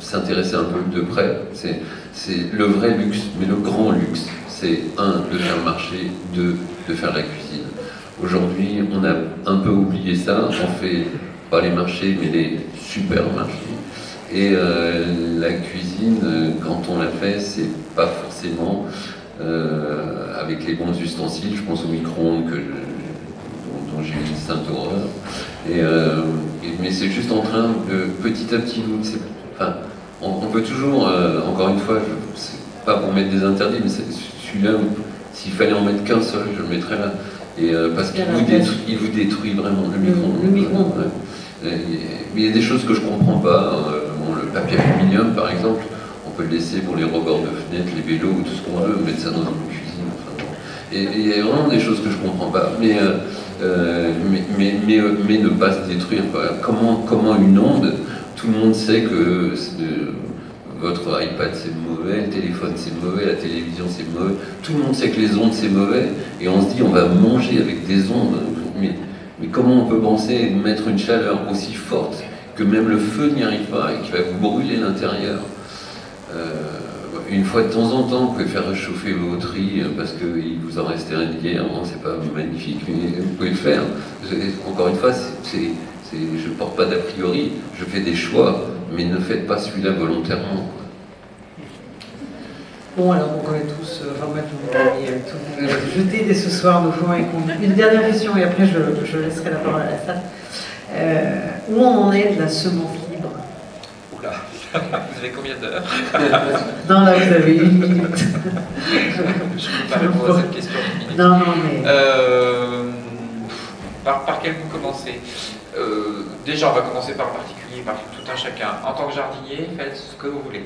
s'intéresser un peu de près. C'est le vrai luxe, mais le grand luxe, c'est un, de faire le marché, deux, de faire la cuisine. Aujourd'hui, on a un peu oublié ça, on fait pas les marchés, mais les supermarchés. Et euh, la cuisine, euh, quand on la fait, c'est pas forcément euh, avec les bons ustensiles. Je pense au micro-ondes dont, j'ai une sainte horreur. Et, mais c'est juste en train de petit à petit. Enfin, on, peut toujours, encore une fois, c'est pas pour mettre des interdits, mais celui-là, s'il fallait en mettre qu'un seul, je le mettrais là. Et, parce qu'il vous, détruit, vous détruit vraiment le micro-ondes. Le, mais il y a des choses que je comprends pas le papier aluminium, par exemple, on peut le laisser pour les rebords de fenêtres, les vélos ou tout ce qu'on veut, mettre ça dans une cuisine. et il y a vraiment des choses que je ne comprends pas. Mais, euh, euh, mais, ne pas se détruire. Comment, comment une onde, tout le monde sait que votre iPad c'est mauvais, le téléphone c'est mauvais, la télévision c'est mauvais, tout le monde sait que les ondes c'est mauvais, et on se dit on va manger avec des ondes. Mais, mais comment on peut penser mettre une chaleur aussi forte que même le feu n'y arrive pas et qui va vous brûler l'intérieur. Euh, une fois de temps en temps, vous pouvez faire réchauffer vos tri euh, parce qu'il vous en reste un hier, c'est pas magnifique, mais vous pouvez le faire. Encore une fois, je ne porte pas d'a priori, je fais des choix, mais ne faites pas celui-là volontairement. Bon, alors on va tous, euh, enfin vous jeter dès ce soir nos fois Une dernière question et après je, je laisserai la parole à la salle. Euh, où on en est de la semence libre Oula, vous avez combien d'heures Non, là vous avez une minute. Je ne peux pas répondre à cette question. Non, non, mais. Euh, par, par quel bout commencer? Euh, Déjà, on va commencer par le particulier, par tout un chacun. En tant que jardinier, faites ce que vous voulez.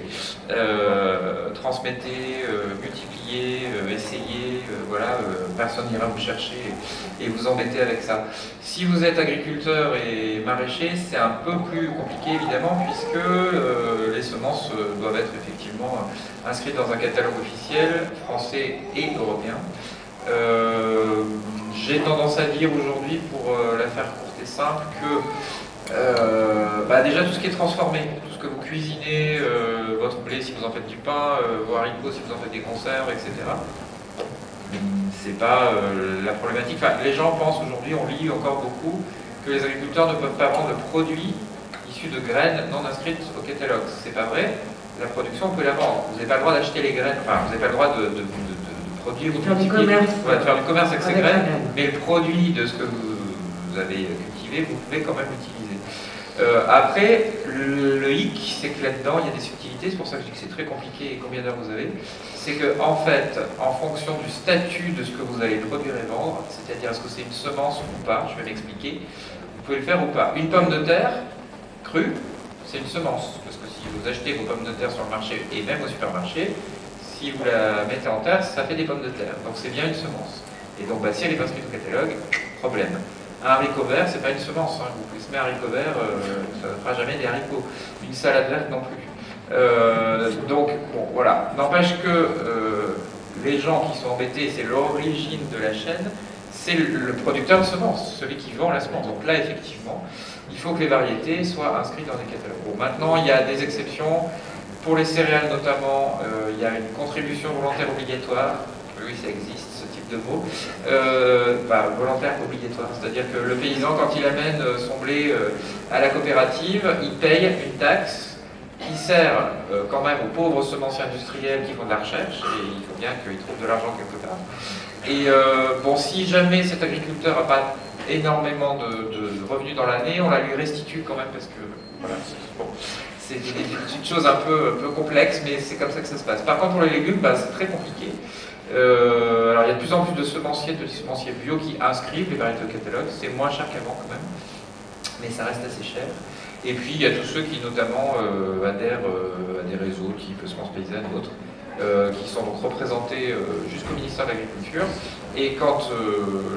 transmettez, multipliez, essayez, voilà, personne n'ira vous chercher et vous embêter avec ça. Si vous êtes agriculteur et maraîcher, c'est un peu plus compliqué évidemment puisque euh, les semences euh, doivent être effectivement inscrites dans un catalogue officiel français et européen. Euh, j'ai tendance à dire aujourd'hui, pour la faire courte et simple, que bah, déjà tout ce qui est transformé, tout ce que vous cuisinez, votre blé si vous en faites du pain, vos haricots si vous en faites des conserves, etc c'est pas euh, la problématique. les gens pensent aujourd'hui, on lit encore beaucoup, que les agriculteurs ne peuvent pas vendre de produits issus de graines non inscrites au catalogue. C'est pas vrai. La production, vous pouvez la vendre. Vous n'avez pas le droit d'acheter les graines, enfin, vous n'avez pas le droit de, de, produire ou de faire du commerce. faire du commerce avec, ces graines, mais le produit de ce que vous, avez vous pouvez quand même l'utiliser. Euh, après, le, le hic, c'est que là-dedans, il y a des subtilités, c'est pour ça que je dis que c'est très compliqué et combien d'heures vous avez c'est que en fait, en fonction du statut de ce que vous allez produire et vendre, c'est-à-dire est-ce que c'est une semence ou pas, je vais m'expliquer, vous pouvez le faire ou pas. Une pomme de terre crue, c'est une semence, parce que si vous achetez vos pommes de terre sur le marché et même au supermarché, si vous la mettez en terre, ça fait des pommes de terre, donc c'est bien une semence. Et donc bah, si elle est inscrite au catalogue, problème. Un haricot vert, c'est pas une semence, hein. vous un haricot vert, euh, ça ne fera jamais des haricots. Une salade verte non plus. Euh, donc, voilà. N'empêche que euh, les gens qui sont embêtés, c'est l'origine de la chaîne, c'est le, producteur de semences, celui qui vend la semence. Donc là, effectivement, il faut que les variétés soient inscrites dans des catalogues. Maintenant, il y a des exceptions. Pour les céréales notamment, il y a une contribution volontaire obligatoire. Oui, ça existe, de mot. Bah, volontaire obligatoire. C'est-à-dire que le paysan, quand il amène son blé à la coopérative, il paye une taxe qui sert euh, quand même aux pauvres semenciers industriels qui font de la recherche, et il faut bien qu'ils trouvent de l'argent quelque part. Et euh, bon, si jamais cet agriculteur n'a pas énormément de, revenus dans l'année, on la lui restitue quand même parce que voilà, c'est des, des choses un peu, un complexes, mais c'est comme ça que ça se passe. Par contre, pour les légumes, bah, c'est très compliqué. Euh, alors, il y a de plus en plus de semenciers, de semenciers bio qui inscrivent les variétés au catalogue. C'est moins cher qu'avant quand même, mais ça reste assez cher. Et puis, il y a tous ceux qui, notamment, euh, adhèrent euh, à des réseaux type Semence Paysanne ou autres, qui sont donc représentés jusqu'au ministère de l'Agriculture. Et quand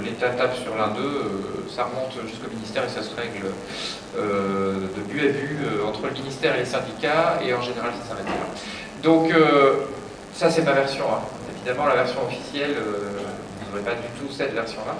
l'État tape sur l'un d'eux, ça remonte jusqu'au ministère et ça se règle de but à but entre le ministère et les syndicats, et en général, ça s'arrête là. Donc, ça, c'est ma version. hein. Évidemment, la version officielle, euh, n'aurez pas du tout cette version-là.